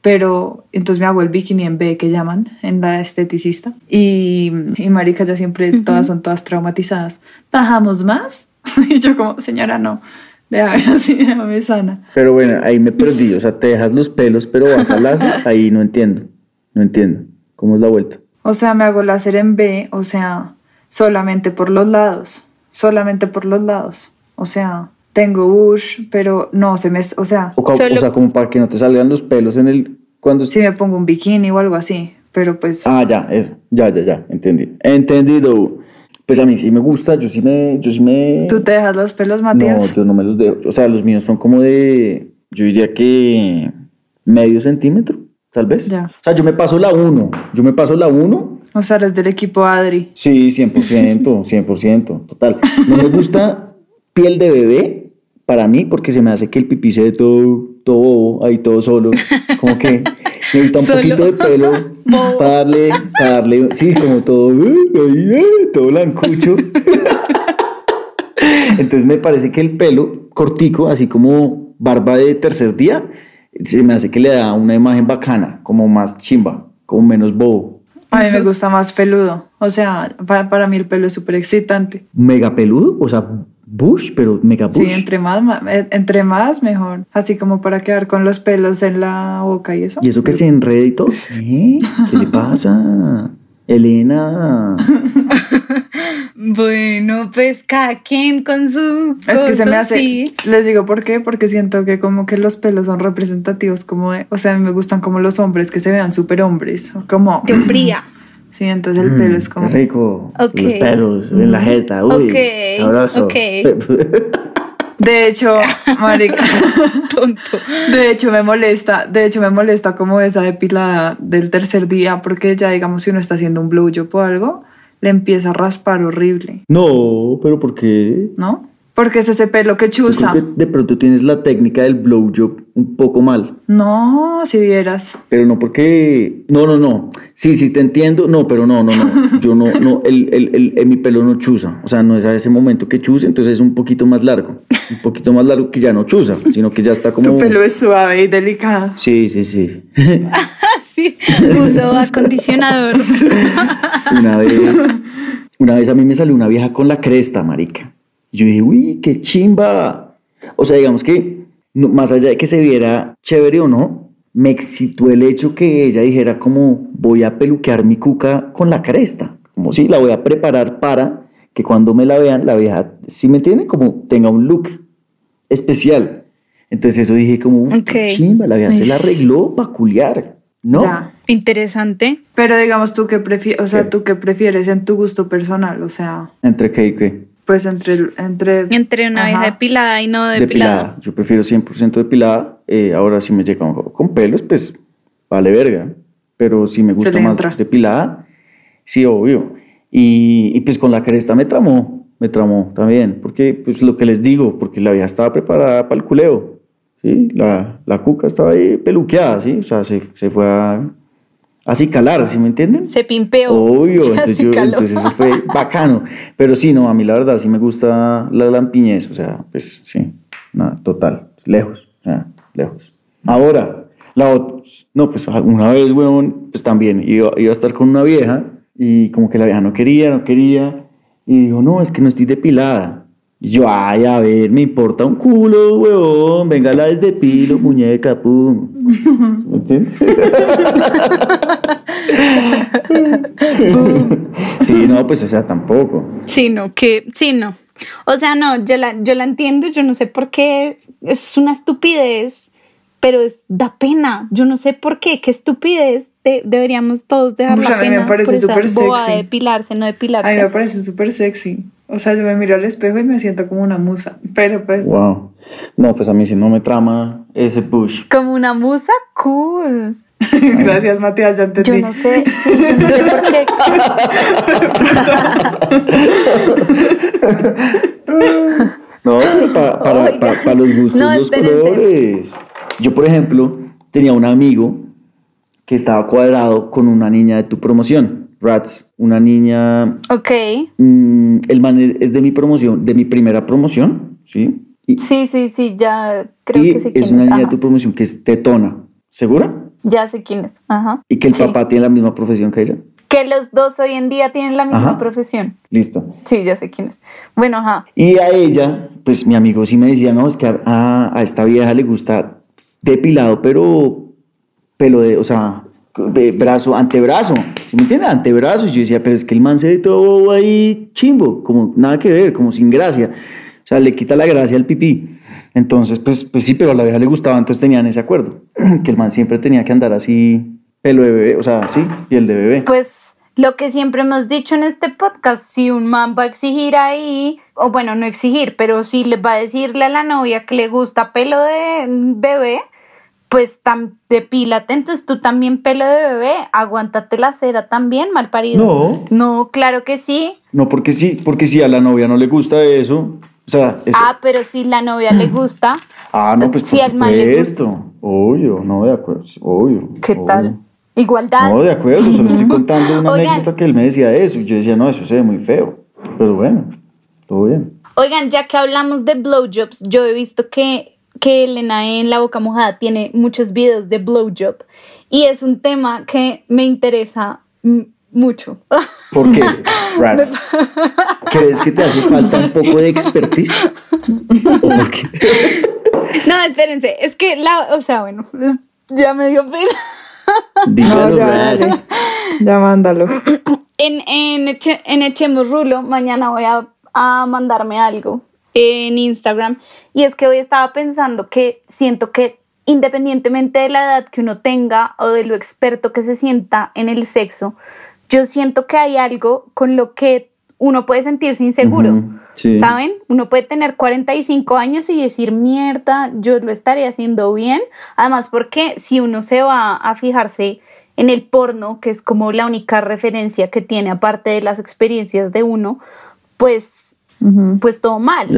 Pero entonces me hago el bikini en B que llaman, en la esteticista. Y, y marica, ya siempre todas son todas traumatizadas. ¿Bajamos más? y yo como, señora, no. Déjame así, déjame sana. Pero bueno, ahí me perdí. O sea, te dejas los pelos, pero vas al láser. Ahí no entiendo. No entiendo. ¿Cómo es la vuelta? O sea, me hago láser en B, o sea, solamente por los lados, solamente por los lados. O sea, tengo bush, pero no se me, o sea, O, ca- Solo- o sea, como para que no te salgan los pelos en el... Cuando... si me pongo un bikini o algo así, pero pues Ah, ya, eso. Ya, ya, ya. Entendí. Entendido. Pues a mí sí me gusta. Yo sí me... Yo sí me... tú te dejas los pelos, No, Matías. yo no me los dejo. O sea, los míos son como de... Yo diría que... Medio centímetro. Tal vez. Ya. O sea, yo me paso la 1, yo me paso la 1 O sea, eres del equipo Adri. Sí, 100%, 100%, total. No me gusta piel de bebé para mí porque se me hace que el pipí se ve todo, todo bobo, ahí todo solo. Como que necesita un Solo. poquito de pelo para darle, para darle, sí, como todo, eh, eh, todo blancucho. Entonces me parece que el pelo cortico, así como barba de tercer día, se me hace que le da una imagen bacana, como más chimba, como menos bobo. A mí me gusta más peludo. O sea, pa- para, mí el pelo es súper excitante. Mega peludo, o sea, bush, pero mega bush. Sí, entre más, eh, entre más mejor. Así como para quedar con los pelos en la boca y eso. Y eso que se enreda y todo. ¿Eh? ¿Qué le pasa? Elena. Bueno, pues cada quien con su. Es que se me hace, sí. les digo por qué, porque siento que como que los pelos son representativos como de, o sea, a mí me gustan como los hombres que se vean súper hombres, como, De fría. sí, entonces el pelo es como, Mm, Qué rico. Ok. Los pelos en la jeta. Uy, Ok, sabroso. ok. de hecho, marica, Tonto. de hecho me molesta, de hecho me molesta como esa depilada del tercer día, porque ya digamos si uno está haciendo un blowjob o algo, le empieza a raspar horrible, No, pero ¿por qué? ¿no? Porque es ese pelo que que de pronto tienes la técnica del blowjob un poco mal. No, si vieras. Pero no porque... No, no, no. Sí, sí, te entiendo. No, pero no, no, no. Yo no, no, el, el, el, el- mi pelo no chuza. O sea, no es a ese momento que chuza, entonces es un poquito más largo. Un poquito más largo que ya no chuza, sino que ya está como... Tu pelo es suave y delicado. Sí, sí, sí. Sí, uso acondicionador. Una vez, una vez a mí me salió una vieja con la cresta, marica. Y yo dije, uy, qué chimba. O sea, digamos que, no- más allá de que se viera chévere o no, me excitó el hecho que ella dijera como, voy a peluquear mi cuca con la cresta. Como si la voy a preparar para que cuando me la vean, la vieja, ¿sí me entienden? Como tenga un look especial. Entonces eso dije como, uy, qué chimba, la vieja se la arregló peculiar. ¿No? Ya. Interesante. Pero digamos tú que prefieres, o sea, ¿Qué? tú que prefieres en tu gusto personal, o sea, ¿Entre qué y qué? Pues entre entre Entre una Ajá. vieja depilada y no depilada. depilada. Yo prefiero 100% depilada. Eh, ahora si me llega con, con pelos, pues vale verga. Pero si me gusta más entra. depilada, sí, obvio. Y, y pues con la cresta me tramó, me tramó también. Porque pues lo que les digo, porque la vieja estaba preparada para el culeo. ¿sí? La, la cuca estaba ahí peluqueada, ¿sí? O sea, se, se fue a, así calar, ¿sí me entienden? Se pimpeó. Obvio, entonces, yo- entonces eso fue bacano. Pero sí, no, a mí la verdad sí me gusta la lampiñez, o sea, pues sí, nada, total, lejos, o sea, lejos. Ahora, la otra, no, pues una vez, weón, pues también iba, iba a estar con una vieja y como que la vieja no quería, no quería, y dijo, no, es que no estoy depilada. Y yo, ay, a ver, me importa un culo, weón, venga la desdepilo, muñeca, pum. ¿Me entiendes? sí, no, pues o sea, tampoco. Sí, no, que, sí, no. O sea, no, yo la, yo la entiendo, yo no sé por qué, es una estupidez, pero es, da pena, yo no sé por qué, qué estupidez, de- deberíamos todos dejar Ush, la a mí me parece por esa súper sexy. de depilarse, no a mí depilarse. me parece súper sexy. O sea, yo me miro al espejo y me siento como una musa. Pero pues, Wow. No, pues a mí sí no me trama ese push. Como una musa, cool. gracias Matías, ya entendí. Yo no sé, sí, yo no sé por qué. No, para, Oiga. pa- para los gustos, No, los colores. Yo, por ejemplo, tenía un amigo que estaba cuadrado con una niña de tu promoción, Rats, una niña Ok, Mm, el man es, es de mi promoción, de mi primera promoción, ¿sí? Y, sí, sí, sí, ya creo y que sé es quién una es. niña de tu promoción que es tetona, ¿segura? Ya sé quién es. Ajá. Y que el Sí. papá tiene la misma profesión que ella. Que los dos hoy en día tienen la misma Ajá. profesión. Listo. Sí, ya sé quién es. Bueno, ajá. Y a ella, pues mi amigo sí me decía, no, es que a, a- a esta vieja le gusta depilado, pero pelo de, o sea, de brazo, antebrazo, ¿sí me entiendes? Antebrazo. Y yo decía, pero es que el man se ve todo ahí chimbo, como nada que ver, como sin gracia. O sea, le quita la gracia al pipí. Entonces, pues, pues sí, pero a la vieja le gustaba, entonces tenían ese acuerdo, que el man siempre tenía que andar así, pelo de bebé, o sea, sí, piel de bebé. Pues lo que siempre hemos dicho en este podcast, si un man va a exigir ahí, o bueno, no exigir, pero si le va a decirle a la novia que le gusta pelo de bebé, Pues tam, depílate, entonces tú también pelo de bebé, aguántate la cera también, mal parido. No. No, claro que sí. No, porque sí, porque si a la novia no le gusta eso, o sea, eso- Ah, pero si la novia le gusta, Ah, no, pues si por al supuesto. Obvio, no, de acuerdo, obvio. ¿qué obvio. tal? Igualdad. No, de acuerdo, solo estoy contando una Oigan. anécdota que él me decía eso. Y yo decía, no, eso se ve muy feo. Pero bueno, todo bien. Oigan, ya que hablamos de blowjobs, yo he visto que, que Elena en La Boca Mojada tiene muchos videos de blowjob y es un tema que me interesa mucho. ¿Por qué, Rats? ¿Crees que te hace falta un poco de expertise? ¿O por qué? no, espérense, es que la, o sea, bueno, es- ya me dio pena. Dígalo, No, ya, dale. Ya mándalo. En, en, Eche- en Echemos Rulo, mañana voy a, a mandarme algo en Instagram. Y es que hoy estaba pensando que siento que independientemente de la edad que uno tenga o de lo experto que se sienta en el sexo, yo siento que hay algo con lo que uno puede sentirse inseguro. Sí. ¿Saben? Uno puede tener 45 años y decir, mierda, yo lo estaría haciendo bien. Además, porque si uno se va a fijarse en el porno, que es como la única referencia que tiene aparte de las experiencias de uno, pues, pues todo mal.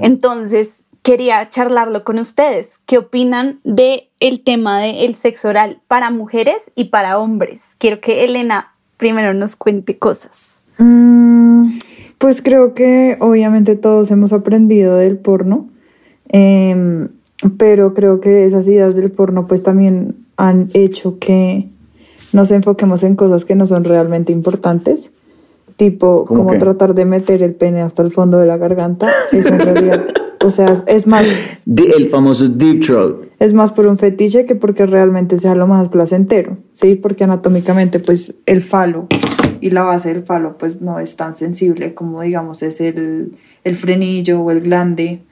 Entonces, quería charlarlo con ustedes. ¿Qué opinan de el tema del sexo oral para mujeres y para hombres? Quiero que Elena primero nos cuente cosas. Mm, pues creo que obviamente todos hemos aprendido del porno, em, pero creo que esas ideas del porno pues también han hecho que nos enfoquemos en cosas que no son realmente importantes, tipo ¿Cómo como qué? tratar de meter el pene hasta el fondo de la garganta. Eso en realidad, o sea, es más, El famoso deep throat. es más por un fetiche que porque realmente sea lo más placentero, ¿sí? Porque anatómicamente, pues, el falo y la base del falo, pues, no es tan sensible como, digamos, es el, el frenillo o el glande.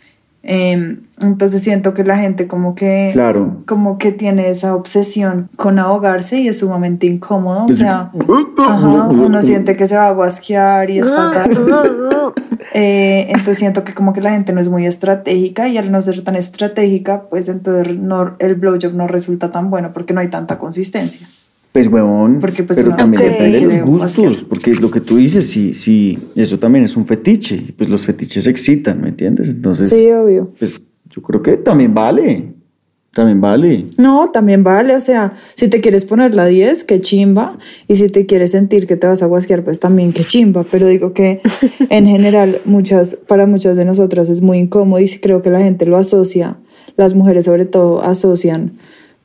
Em, entonces siento que la gente como que... Claro. Como que tiene esa obsesión con ahogarse y es sumamente incómodo, o sea... Ajá, uno siente que se va a guasquear y es fatal. Eh, entonces siento que como que la gente no es muy estratégica y al no ser tan estratégica, pues entonces no, el blowjob no resulta tan bueno porque no hay tanta consistencia. Pues, huevón. Porque, pues, pero también siempre depende de los gustos. Porque lo que tú dices, sí, sí, eso también es un fetiche. y Pues los fetiches excitan, ¿me entiendes? Entonces, Sí, obvio. pues yo creo que también vale. También vale. No, también vale, o sea, si te quieres poner la 10, qué chimba, y si te quieres sentir que te vas a guasquear, pues también qué chimba, pero digo que en general muchas, para muchas de nosotras es muy incómodo y creo que la gente lo asocia, las mujeres sobre todo asocian,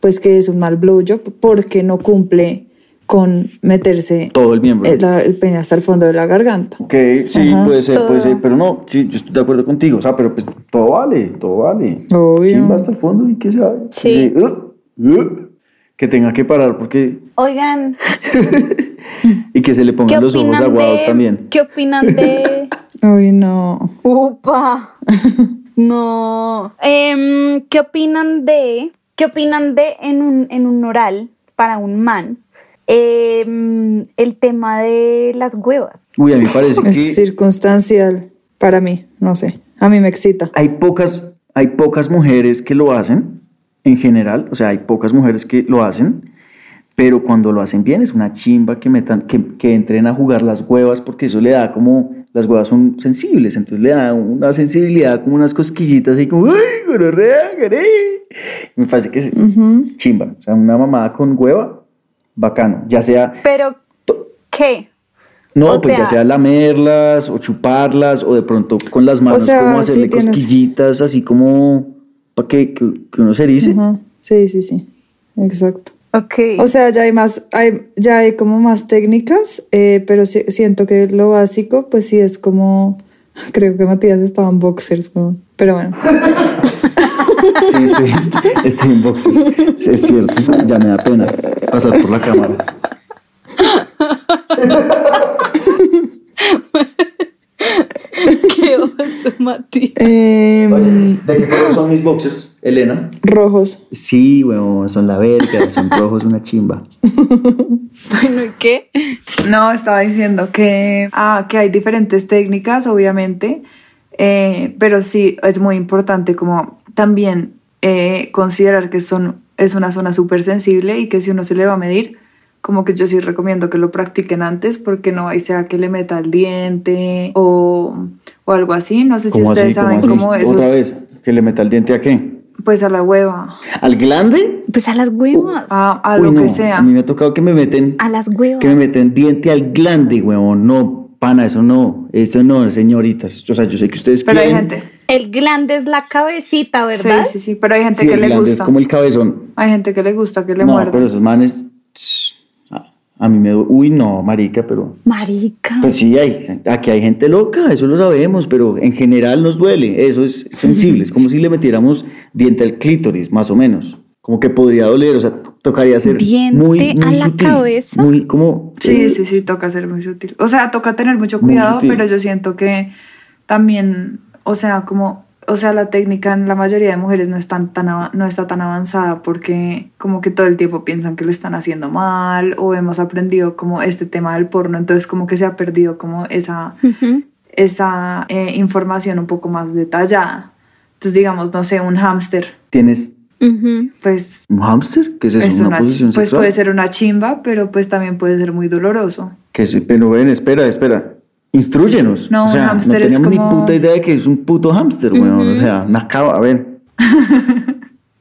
pues que es un mal blowjob porque no cumple con meterse Todo el miembro. el, la- el pene hasta el fondo de la garganta. Ok, sí, Ajá. puede ser, puede ser, pero no, sí, yo estoy de acuerdo contigo, o sea, pero pues todo vale, todo vale. Obvio. Chimba hasta el fondo y que sea. Sí. uh, uh, que tenga que parar porque. Oigan, Y que se le ¿qué pongan los ojos aguados de... también. ¿Qué opinan de... Uy, no. Upa. No. Em, ¿Qué opinan de. ¿Qué opinan de en un, en un oral para un man? em, el tema de las huevas. Uy, a mí parece que Es circunstancial para mí, no sé. A mí me excita. hay pocas, hay pocas mujeres que lo hacen, en general, o sea, hay pocas mujeres que lo hacen, pero cuando lo hacen bien es una chimba que metan, que, que entren a jugar las huevas, porque eso le da como, las huevas son sensibles, entonces le da una sensibilidad, como unas cosquillitas así como, ¡ay, gonorrea, gané! Me parece que es chimba, o sea, una mamada con hueva, bacano, ya sea, Pero, ¿qué? no, O pues ya sea- lamerlas o chuparlas o de pronto con las manos sea, como sí hacerle tienes- cosquillitas así como para que, que, que uno se erice. Ajá. Sí, sí, sí. Exacto. Ok. O sea, ya hay más, hay, ya hay como más técnicas, eh, pero sí- siento que lo básico, pues sí es como, creo que Matías estaba en boxers, ¿no? pero bueno. Sí, estoy, estoy, estoy en boxer. Sí, es cierto, ya me da pena pasar por la cámara. Em, ¿De qué color son mis boxers, Elena? rojos. Sí, weón, son la verga, son rojos, una chimba. Bueno, ¿y qué? No, estaba diciendo que, ah, que hay diferentes técnicas, obviamente, eh, pero sí es muy importante como también eh, considerar que son es una zona súper sensible y que si uno se le va a medir, como que yo sí recomiendo que lo practiquen antes porque no hay sea que le meta el diente o, o algo así. No sé si ¿Cómo ustedes así? saben ¿Cómo cómo eso ¿Otra es, vez? ¿Que le meta el diente a qué? pues a la hueva, ¿Al glande? Pues a las huevas. a, a Uy, lo no, que sea. A mí me ha tocado que me meten, A las huevas. que me meten diente al glande, huevón. No, pana, eso no. Eso no, señoritas. O sea, yo sé que ustedes Pero hay quieren. gente. El glande es la cabecita, Sí, ¿verdad? sí, sí, pero hay gente Sí, que el le glande gusta. es como el cabezón. Hay gente que le gusta que le no, muerda. pero esos manes. A, mí me. Uy, no, marica, pero. Marica. Pues sí, hay, aquí hay gente loca, eso lo sabemos, pero en general nos duele, eso es sensible, es como si le metiéramos diente al clítoris, más o menos, como que podría doler, o sea, tocaría ser ¿Diente muy, muy a la sutil, cabeza? muy como... Sí, eh, sí, sí, toca ser muy sutil. O sea, toca tener mucho cuidado, pero yo siento que también, o sea, como, o sea, la técnica en la mayoría de mujeres no, es tan, tan, no está tan avanzada porque como que todo el tiempo piensan que lo están haciendo mal o hemos aprendido como este tema del porno, entonces como que se ha perdido como esa, Ujú. esa eh, información un poco más detallada. Entonces, digamos, no sé, un hámster, ¿Tienes pues un hámster? ¿Qué es eso? es ¿Una, una, posición pues sexual? puede ser una chimba, pero pues también puede ser muy doloroso. Que sí, pero ven, espera, espera. Instruyenos. No, o un sea, hámster no es teníamos como- ni puta idea de que es un puto hámster, weón. O sea, una cava, a ver.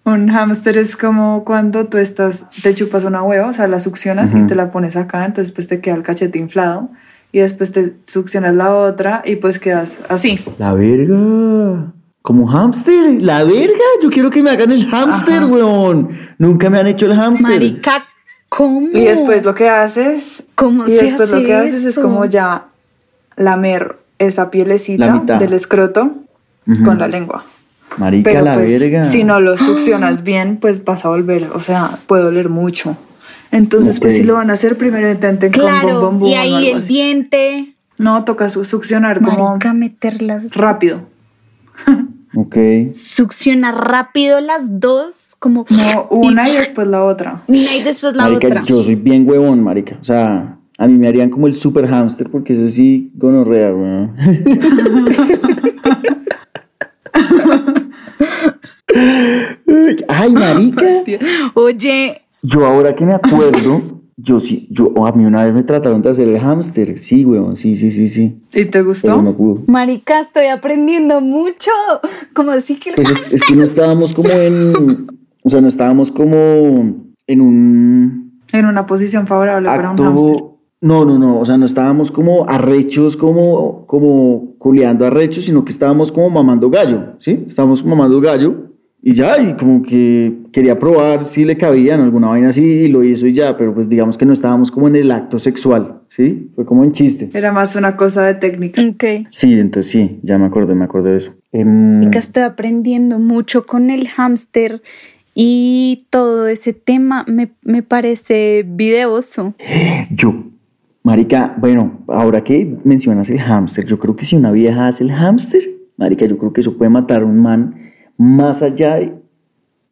Un hámster es como cuando tú estás, te chupas una hueva, o sea, la succionas y Ujú. te la pones acá, entonces pues te queda el cachete inflado y después te succionas la otra y pues quedas así. La verga. Como hámster, la verga. Yo quiero que me hagan el hámster, Ajá. weón. Nunca me han hecho el hámster. Marica, ¿cómo? Y después lo que haces, ¿Cómo y se después lo hace que haces es eso? como ya lamer esa pielecita del escroto con la lengua. Marica, Pero la pues verga. si no lo succionas bien, pues vas a volver, o sea, puede doler mucho. Entonces, pues si lo van a hacer, primero intenten con bom, Claro, bom, bom y ahí el así. diente. No, toca su- succionar como Marica, meterlas. rápido. Ok. Succiona rápido las dos, como. No, una y después la otra. Una y después la marica, otra. yo soy bien huevón, marica. O sea, a mí me harían como el super hámster porque eso sí, gonorrea, weón. Ay, marica. Oye, Yo ahora que me acuerdo, yo sí, yo, a mí una vez me trataron de hacer el hámster. Sí, weón, sí, sí, sí, sí. ¿Y te gustó? Pero no pudo. Marica, estoy aprendiendo mucho. Como así que. Pues es, es que no estábamos como en, o sea, no estábamos como en un En una posición favorable para un hámster. No, no, no, o sea, no estábamos como arrechos, como, como culeando arrechos, sino que estábamos como mamando gallo, ¿sí? Estábamos mamando gallo y ya, y como que quería probar si le cabía en alguna vaina así y lo hizo y ya, pero pues digamos que no estábamos como en el acto sexual, ¿sí? Fue como en chiste. Era más una cosa de técnica. Ok. Sí, entonces sí, ya me acordé, me acordé de eso. Marica, estoy aprendiendo mucho con el hámster y todo ese tema me, me parece videoso. Yo, marica, bueno, ahora que mencionas el hámster, yo creo que si una vieja hace el hámster, marica, yo creo que eso puede matar a un man más allá de,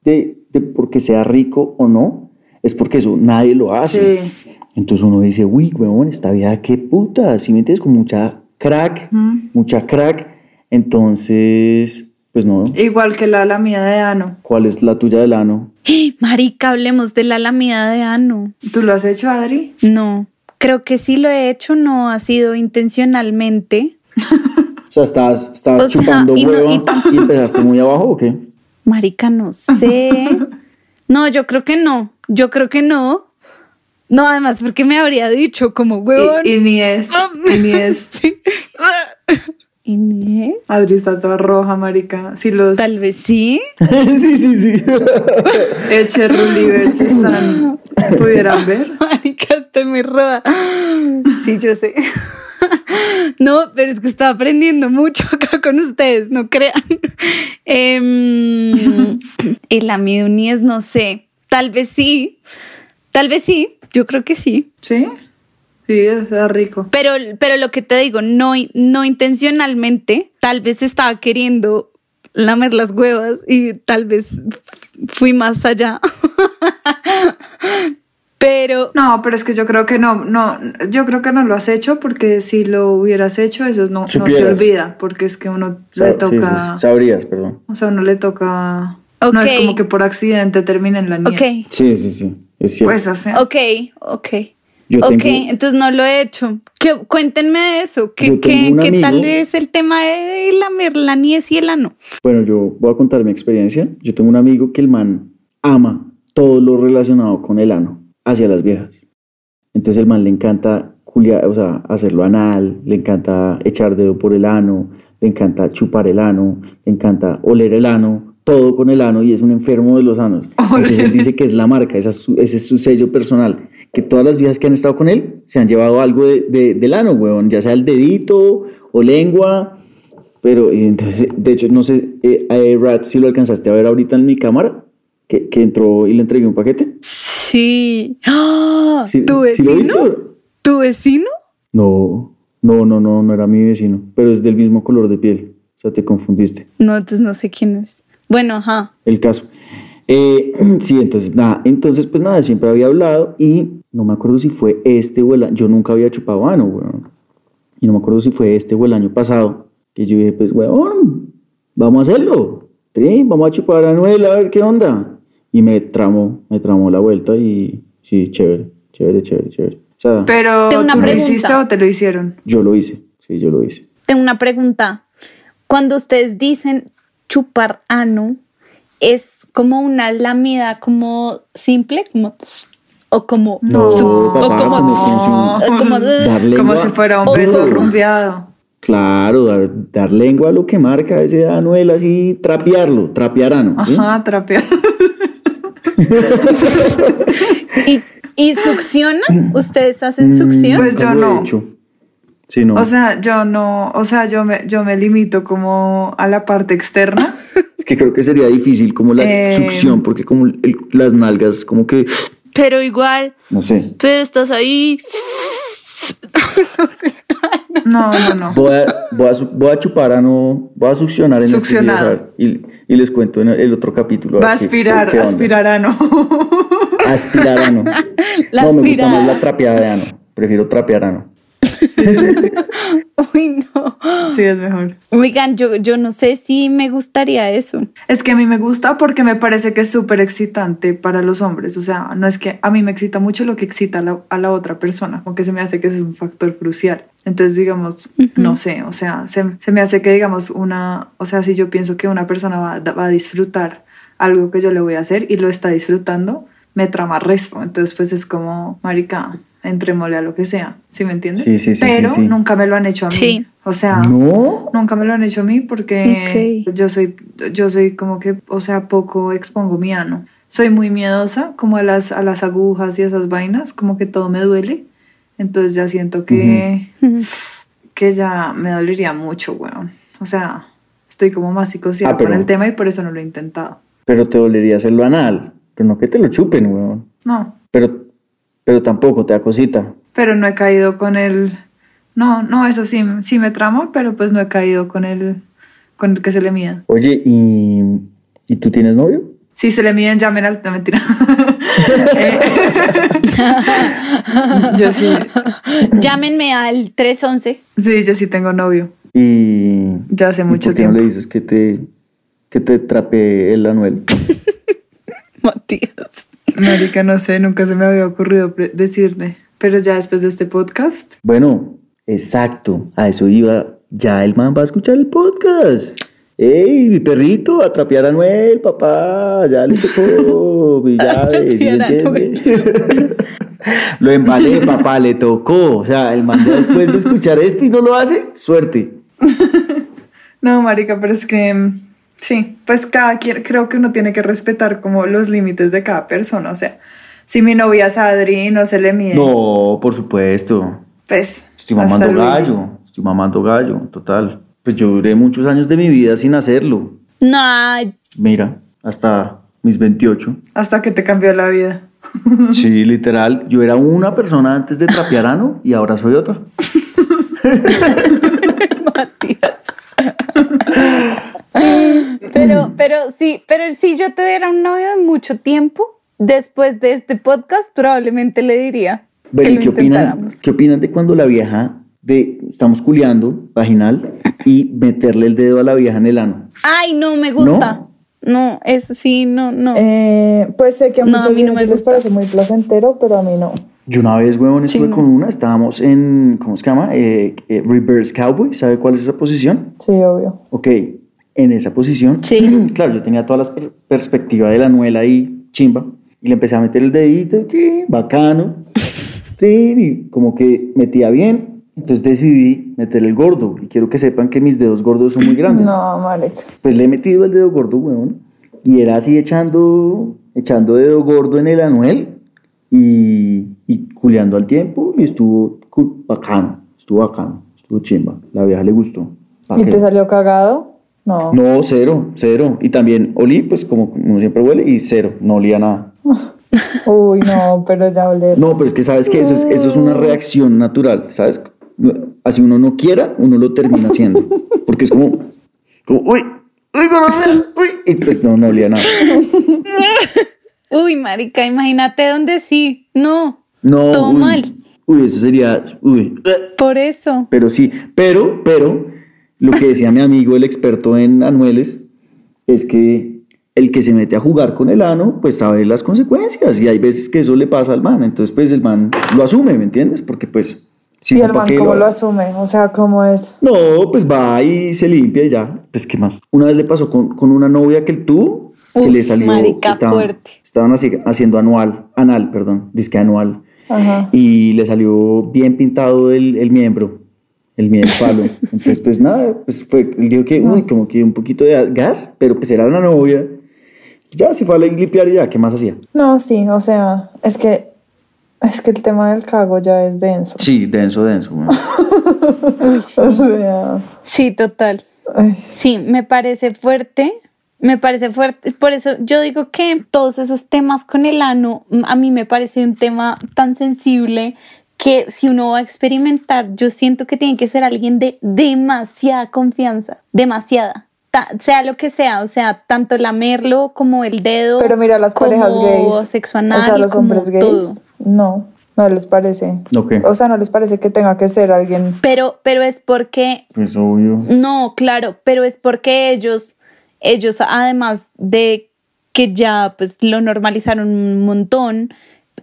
de, de porque sea rico o no, es porque eso nadie lo hace. Sí. Entonces uno dice, uy, huevón, esta vieja qué puta, si me entiendes, con mucha crack, mucha crack, entonces, pues no, Igual que la, la mía de ano. ¿cuál es la tuya del ano? Marica, hablemos de la lamida de ano. ¿Tú lo has hecho, Adri? No, creo que sí lo he hecho, no ha sido intencionalmente. O sea, O sea, chupando y no- y- y empezaste muy abajo o qué? Marica, no sé. No, yo creo que no. Yo creo que no. No, además, porque me habría dicho como huevón. Y, y ni es. Y ni es. Sí. ¿Y ni es? Adri está toda roja, marica. Si los Tal vez sí. sí, sí, sí. Eche Rulivers están, pudieran ver. Marica, estoy muy roja. Sí, yo sé. No, pero es que estoy aprendiendo mucho acá con ustedes, no crean. Em, el amiduníes, no sé. Tal vez sí. Tal vez sí. Yo creo que sí. ¿Sí? Sí, está rico. Pero, pero lo que te digo, no, no intencionalmente. Tal vez estaba queriendo lamer las huevas y tal vez fui más allá. Pero No, pero es que yo creo que no, no, yo creo que no lo has hecho porque si lo hubieras hecho, eso no, no se olvida, porque es que uno le toca, sí, sabrías, perdón. o sea, uno le toca No es como que por accidente termine en la nieve. Ok, Sí, sí, sí. Es cierto. Pues, o sea, ok, ok. Yo ok, tengo- entonces no lo he hecho. ¿Qué, cuéntenme de eso. ¿Qué, qué, qué tal es el tema de la niez y el ano? Bueno, yo voy a contar mi experiencia. Yo tengo un amigo que el man ama todo lo relacionado con el ano hacia las viejas. Entonces el man le encanta culiar, o sea, hacerlo anal, le encanta echar dedo por el ano, le encanta chupar el ano, le encanta oler el ano, todo con el ano y es un enfermo de los anos. Entonces él dice que es la marca, esa es su- ese es su sello personal. Que todas las viejas que han estado con él se han llevado algo de, de- del ano, weón, ya sea el dedito o lengua. Pero entonces, de hecho, no sé, eh, eh, Rat, si lo alcanzaste a ver ahorita en mi cámara, que, que entró y le entregué un paquete. Sí. ¡Ah! ¿Sí- ¿Tu sí lo vecino? viste? ¿Tu vecino? No, no, no, no, no era mi vecino, pero es del mismo color de piel. O sea, te confundiste. No, entonces no sé quién es. Bueno, ajá. el caso. Eh, sí, entonces nada, entonces pues nada, siempre había hablado y no me acuerdo si fue este o el a- yo nunca había chupado ano, weón. Y no me acuerdo si fue este o el año pasado, que yo dije, pues weón, vamos a hacerlo, sí, vamos a chupar a Anuel a ver qué onda. Y me tramó, me tramó la vuelta y sí, chévere, chévere, chévere, chévere. O sea, pero Tengo una ¿tú lo hiciste o te lo hicieron? yo lo hice, sí, yo lo hice. Tengo una pregunta. Cuando ustedes dicen chupar ano, ¿es como una lamida como simple? Como, o como... No, su- papá, o como... como- como si- como- Darle Como lengua si fuera un beso rumbeado. Claro, dar, dar lengua a lo que marca ese Anuel, así trapearlo, trapear ano. ¿sí? Ajá, trapear. ¿Y, y succionan? ¿Ustedes hacen succión? Pues yo no. hecho. Sí, no. O sea, yo no, o sea, yo me, yo me limito como a la parte externa. es que creo que sería difícil como la Eh, succión, porque como el- las nalgas, como que, Pero igual, no sé. pero estás ahí... No, no, no. Voy a, voy a, voy a chupar ano, voy a succionar en a ver, y, y les cuento en el otro capítulo. Va a ver qué- aspirar, qué onda. aspirar ano. Aspirar ano. La no, me gusta más la trapeada de ano. Prefiero trapear ano. Uy, no. Sí, es mejor. Oigan, yo, yo no sé si me gustaría eso. Es que a mí me gusta porque me parece que es súper excitante para los hombres. O sea, no es que a mí me excita mucho lo que excita a la, a la otra persona, aunque se me hace que ese es un factor crucial. Entonces, digamos, no sé, o sea, se, se me hace que, digamos, una, o sea, si yo pienso que una persona va, va a disfrutar algo que yo le voy a hacer y lo está disfrutando, me trama resto. Entonces, pues es como, marica, entrémosle a lo que sea, ¿sí me entiendes? Sí, sí, sí, Pero sí, sí. nunca me lo han hecho a mí. Sí. O sea, No. Nunca me lo han hecho a mí porque Ok. yo soy, yo soy como que, o sea, poco expongo mi ano. Soy muy miedosa como a las, a las agujas y esas vainas, como que todo me duele. Entonces ya siento que, que ya me dolería mucho, weón. O sea, estoy como más psicoseada Ah, con el tema y por eso no lo he intentado. Pero te dolería hacerlo anal. Pero no que te lo chupen, weón. No, Pero, tampoco te da cosita. pero no he caído con el... No, no, eso sí, sí me tramo, pero pues no he caído con el, con el que se le mida. Oye, ¿y, ¿y tú tienes novio? Si se le miden, llamen al... No, mentira. Yo sí, Llámenme al 311. sí, yo sí tengo novio. Y. Ya hace ¿y mucho por qué no tiempo. le dices que te, que te trapee el Anuel? Matías. Marica, no sé, nunca se me había ocurrido decirle. Pero ya después de este podcast, Bueno, exacto. A eso iba. Ya el man va a escuchar el podcast. ¡Ey, mi perrito! A trapear a Anuel, papá. Ya le tocó. mi llave, ¿sí entiende? Lo embalé, papá, le tocó. O sea, el man después de escuchar esto y no lo hace, suerte. no, marica, pero es que mm, sí, pues cada quien, creo que uno tiene que respetar como los límites de cada persona. O sea, si mi novia es Adri, no se le mide. No, por supuesto. Pues, Estoy hasta mamando luego. gallo. Estoy mamando gallo, total. Pues yo duré muchos años de mi vida sin hacerlo. No, Mira, hasta mis 28. Hasta que te cambió la vida. Sí, literal. Yo era una persona antes de trapear ano y ahora soy otra. Matías. Pero, pero sí, pero si yo tuviera un novio de mucho tiempo, después de este podcast, probablemente le diría Bueno, que ¿y lo qué opinan. ¿qué opinan de cuando la vieja de estamos culeando vaginal y meterle el dedo a la vieja en el ano? Ay, no me gusta. ¿No? no, eso sí, no, no. Eh, pues sé que a No, a muchos mí no me les parece muy placentero, pero a mí no. Yo una vez, huevón, Sí, estuve no. con una, estábamos en, ¿cómo se llama? Eh, eh, reverse Cowboy, ¿sabe cuál es esa posición? Sí, obvio. Ok, en esa posición, Sí. claro, yo tenía toda la per- perspectiva de la anuela ahí, chimba, y le empecé a meter el dedito, tin, bacano, tin, y como que metía bien, entonces decidí meter el gordo, y quiero que sepan que mis dedos gordos son muy grandes. No, marica. Pues le he metido el dedo gordo, weón. Y era así echando, echando dedo gordo en el anuel y, y culeando al tiempo y estuvo bacano, estuvo bacano, estuvo chimba. La vieja le gustó. ¿Pa' ¿Y qué? te salió cagado? No. No, cero, cero. Y también olí, pues como uno siempre huele, y cero, no olía nada. Uy, no, pero ya oler. No, pero es que sabes que eso es, eso es una reacción natural, ¿sabes? Así uno no quiera, uno lo termina haciendo. Porque es como, como uy, uy, gonorrea, uy, y pues no, no olía nada. Uy, marica, imagínate dónde sí. No, No, Todo uy, mal. Uy, eso sería, uy, por eso. pero sí, pero, pero, lo que decía mi amigo, el experto en anueles, es que el que se mete a jugar con el ano, pues sabe las consecuencias, y hay veces que eso le pasa al man, entonces pues el man lo asume, ¿me entiendes? Porque pues, si ¿Y el ¿pa' man cómo lo hace? asume? O sea, ¿cómo es? No, pues va y se limpia y ya, pues qué más. Una vez le pasó con, con una novia que él tuvo, que Uf, le salió, marica, estaban, fuerte. estaban así, haciendo anual, anal, perdón, disque anual, Ajá. y le salió bien pintado el, el miembro, el miembro palo. Entonces, pues nada, pues fue, él dijo que, uy, como que un poquito de gas, pero pues era la novia. Ya se fue a limpiar y ya, ¿qué más hacía? No, sí, o sea, es que es que el tema del cago ya es denso. Sí, denso, denso. güey. O sea, Sí, total. ay, Sí, me parece fuerte. Me parece fuerte. Por eso yo digo que todos esos temas con el ano, a mí me parece un tema tan sensible que si uno va a experimentar, yo siento que tiene que ser alguien de demasiada confianza. Demasiada. Ta- sea lo que sea, o sea, tanto lamerlo como el dedo. pero mira las parejas gays. Sexo anal, o sea, los hombres gays. todo. No, no les parece. Ok. O sea, no les parece que tenga que ser alguien. Pero, pero es porque Pues obvio. No, claro, pero es porque ellos, ellos además de que ya pues lo normalizaron un montón,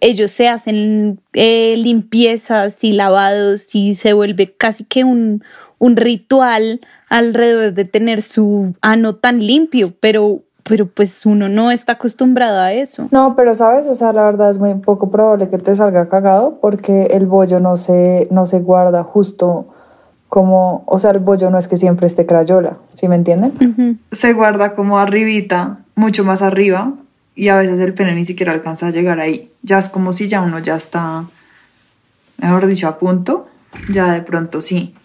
ellos se hacen eh, limpiezas y lavados y se vuelve casi que un, un ritual alrededor de tener su ano tan limpio, pero, pero pues uno no está acostumbrado a eso. No, pero sabes, o sea, la verdad es muy poco probable que te salga cagado porque el bollo no se, no se guarda justo como, o sea, el bollo no es que siempre esté crayola, ¿sí me entienden? Se guarda como arribita, mucho más arriba, y a veces el pene ni siquiera alcanza a llegar ahí. Ya es como si ya uno ya está, mejor dicho, a punto, ya de pronto sí.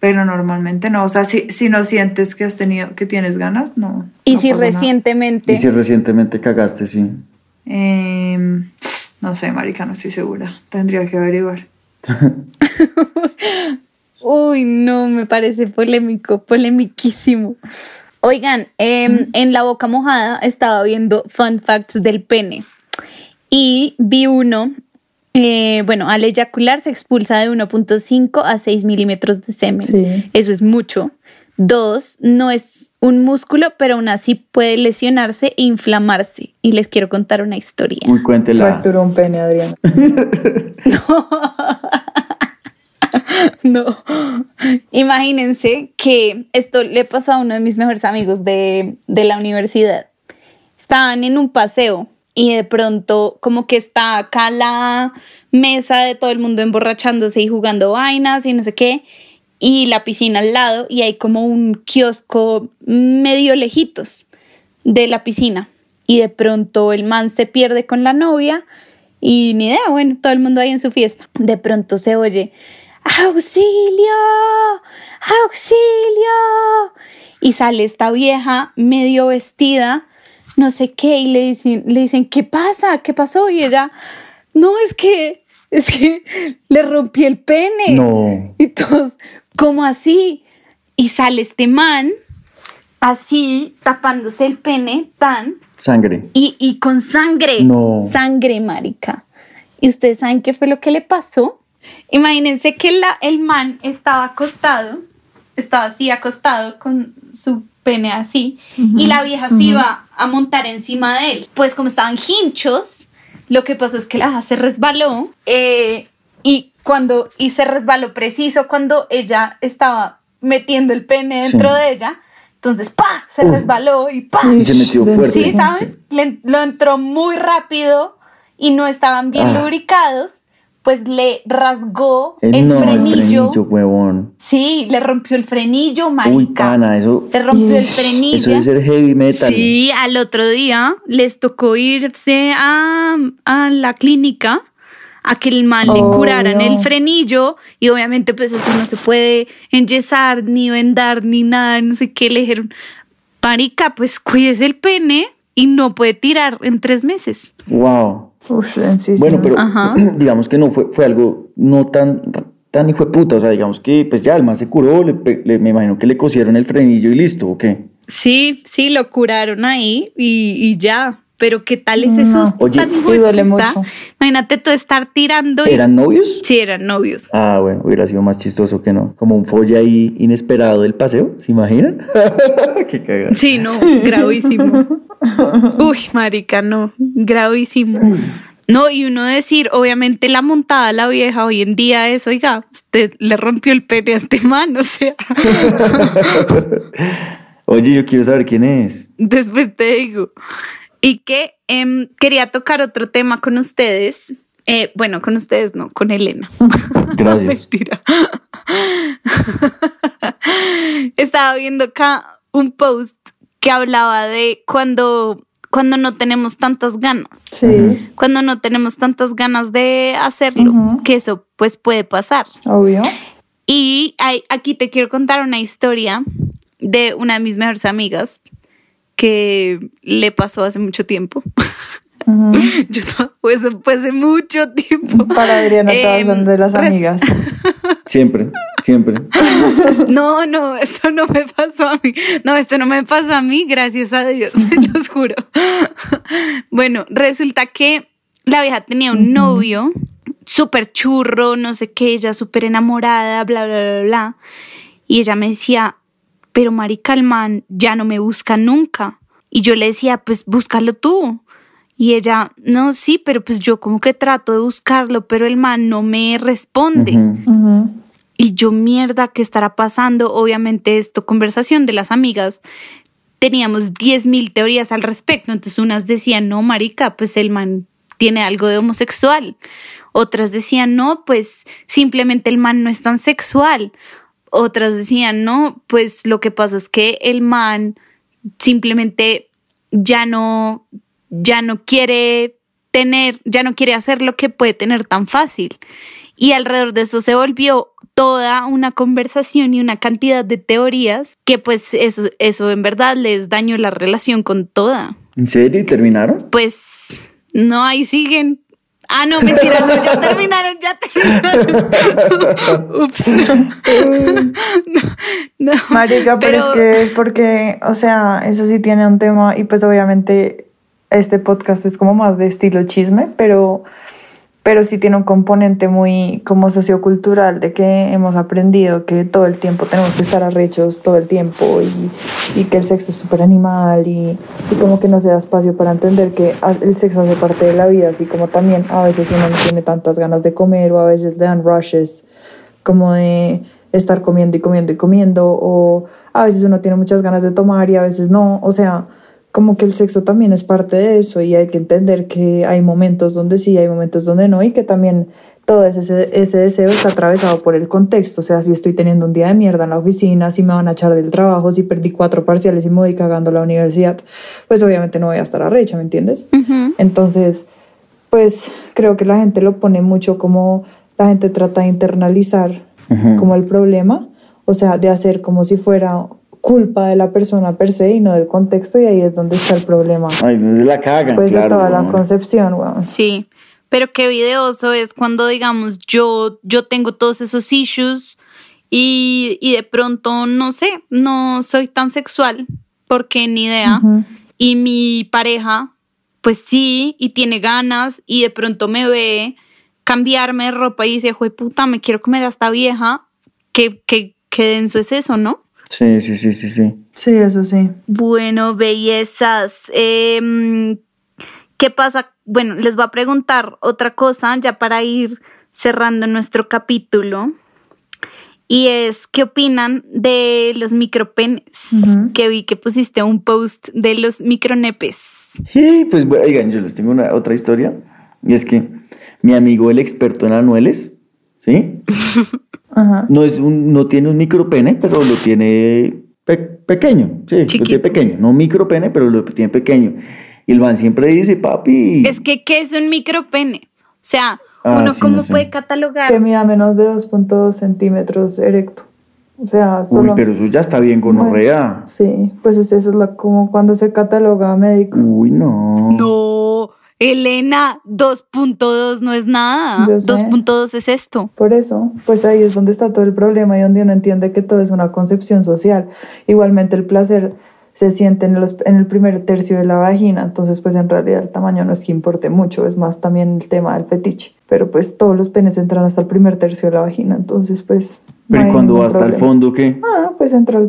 Pero normalmente no, o sea, si, si no sientes que has tenido, que tienes ganas, no. Y no si pasa nada. recientemente... Y si recientemente cagaste, sí. Em, no sé, marica, no estoy segura. Tendría que averiguar. Uy, no, me parece polémico, polemiquísimo. Oigan, em, en la boca mojada estaba viendo fun facts del pene y vi uno, eh, bueno, al eyacular se expulsa de 1.5 a 6 milímetros de semen. Sí. Eso es mucho. Dos, no es un músculo, pero aún así puede lesionarse e inflamarse. Y les quiero contar una historia. Uy, cuéntela. Fracturó un pene, Adriana. No. Imagínense que esto le pasó a uno de mis mejores amigos de, de la universidad. Estaban en un paseo y de pronto como que está acá la mesa de todo el mundo emborrachándose y jugando vainas y no sé qué y la piscina al lado y hay como un kiosco medio lejitos de la piscina y de pronto el man se pierde con la novia y ni idea, bueno, todo el mundo ahí en su fiesta. De pronto se oye, auxilio, auxilio. Y sale esta vieja medio vestida, no sé qué, y le dicen, le dicen, ¿qué pasa? ¿Qué pasó? Y ella, no, es que, es que le rompí el pene. No. Y todos, ¿cómo así? Y sale este man, así, tapándose el pene, tan, Sangre. y, y con sangre. No. Sangre, marica. ¿Y ustedes saben qué fue lo que le pasó? Imagínense que la, el man estaba acostado estaba así acostado con su pene así y la vieja se iba a montar encima de él. Pues como estaban hinchos, lo que pasó es que la vieja se resbaló eh, y cuando y se resbaló preciso cuando ella estaba metiendo el pene dentro Sí. de ella. Entonces, ¡pa! Se Uy. resbaló y ¡pa! Y se metió fuerte. Sí, Sí, ¿saben? Le- lo entró muy rápido y no estaban bien Ah. lubricados, pues le rasgó Eh, el no, frenillo. el frenillo, huevón. Sí, le rompió el frenillo, Uy, marica. pana, eso, Le rompió el frenillo. eso debe ser heavy metal. Sí, al otro día les tocó irse a, a la clínica a que el man le Oh, curaran no. el frenillo y obviamente pues eso no se puede enyesar ni vendar ni nada, no sé qué, le dijeron, marica, pues cuídese el pene y no puede tirar en tres meses. Wow. Uf. Bueno, pero Ajá. digamos que no fue, fue algo no tan, tan hijo de puta. O sea, digamos que pues ya el man se curó, le me imagino que le cosieron el frenillo y listo, ¿o qué? Sí, sí, lo curaron ahí y, y ya. Pero ¿qué tal ese No. susto Oye, tan duele mucho. Imagínate tú estar tirando y... ¿Eran novios? Sí, eran novios. Ah, bueno, hubiera sido más chistoso que no. Como un folle ahí inesperado del paseo, ¿se imaginan? Qué cagada. Sí, no, gravísimo. Uy, marica, no, gravísimo. No, y uno decir, obviamente la montada a la vieja hoy en día es, oiga, usted le rompió el pene a este man, o sea, Oye, yo quiero saber quién es. después te digo. Y que em, quería tocar otro tema con ustedes. Eh, bueno, con ustedes no, con Elena. Gracias. Mentira. Estaba viendo acá un post que hablaba de cuando, cuando no tenemos tantas ganas, Sí, cuando no tenemos tantas ganas de hacerlo, que eso pues puede pasar. obvio. Y hay- aquí te quiero contar una historia de una de mis mejores amigas que le pasó hace mucho tiempo. Yo pues fue hace mucho tiempo. Para Adriana, todas Em, son de las amigas. Siempre, siempre. No, no, esto no me pasó a mí. No, esto no me pasó a mí, gracias a Dios, se los juro. Bueno, resulta que la vieja tenía un novio súper churro, no sé qué, ella súper enamorada, bla, bla, bla, bla. Y ella me decía, pero marica, el man ya no me busca nunca. Y yo le decía, pues búscalo tú. Y ella, no, sí, pero pues yo como que trato de buscarlo, pero el man no me responde. Y yo, mierda, ¿qué estará pasando? Obviamente, esto, conversación de las amigas, teníamos 10.000 teorías al respecto. Entonces, unas decían, no, marica, pues el man tiene algo de homosexual. Otras decían, no, pues simplemente el man no es tan sexual. Otras decían, no, pues lo que pasa es que el man simplemente ya no, ya no quiere tener, ya no quiere hacer lo que puede tener tan fácil. Y alrededor de eso se volvió toda una conversación y una cantidad de teorías que pues eso, eso en verdad les dañó la relación con toda. ¿En serio? ¿Y terminaron? Pues no, ahí siguen. Ah, no, mentira, no, ya terminaron, ya terminaron. Ups. No, no, Marica, pero, es que es porque, o sea, eso sí tiene un tema y pues obviamente este podcast es como más de estilo chisme, pero, pero sí tiene un componente muy como sociocultural de que hemos aprendido que todo el tiempo tenemos que estar arrechos todo el tiempo y, y que el sexo es súper animal y, y como que no se da espacio para entender que el sexo hace parte de la vida, así como también a veces uno no tiene tantas ganas de comer o a veces le dan rushes como de estar comiendo y comiendo y comiendo, o a veces uno tiene muchas ganas de tomar y a veces no, o sea, como que el sexo también es parte de eso y hay que entender que hay momentos donde sí, hay momentos donde no y que también todo ese, ese deseo está atravesado por el contexto, o sea, si estoy teniendo un día de mierda en la oficina, si me van a echar del trabajo, si perdí cuatro parciales y me voy cagando a la universidad, pues obviamente no voy a estar arrecha, ¿me entiendes? Entonces, pues creo que la gente lo pone mucho como la gente trata de internalizar como el problema, o sea, de hacer como si fuera culpa de la persona per se y no del contexto y ahí es donde está el problema. Ay, no se la cagan, Pues de claro. toda la concepción, weón. Sí, pero qué videoso es cuando, digamos, yo, yo tengo todos esos issues y, y de pronto, no sé, no soy tan sexual porque ni idea. Y mi pareja, pues sí, y tiene ganas y de pronto me ve cambiarme de ropa y dice, jue puta, me quiero comer a esta vieja. ¿Qué, qué, qué denso es eso, ¿no? Sí, sí, sí, sí, sí. Sí, eso sí. Bueno, bellezas. em, ¿Qué pasa? Bueno, les voy a preguntar otra cosa ya para ir cerrando nuestro capítulo. Y es, ¿qué opinan de los micropenes? Que vi que pusiste un post de los micronepes. Y pues, oigan, yo les tengo una, otra historia. Y es que mi amigo, el experto en anueles, ¿sí? Ajá. No, es un, no tiene un micropene, pero lo tiene pe- pequeño. Sí, lo tiene pequeño. No micropene, pero lo tiene pequeño. Y el man siempre dice, papi. Es que, ¿qué es un micropene? O sea, Ah, uno sí, cómo no sé. puede catalogar. Que mida menos de 2.2 centímetros erecto. O sea, Uy, solo... pero eso ya está bien gonorrea. Sí, pues es- eso es la, como cuando se cataloga médico. Uy, no. No, Elena, 2.2 no es nada. Yo sé. 2.2 es esto. Por eso, pues ahí es donde está todo el problema y donde uno entiende que todo es una concepción social. Igualmente el placer se siente en, los, en el primer tercio de la vagina, entonces pues en realidad el tamaño no es que importe mucho, es más también el tema del fetiche. Pero pues todos los penes entran hasta el primer tercio de la vagina, entonces pues... no Pero ¿y hay cuando va hasta el problema. fondo qué? Ah, pues entra,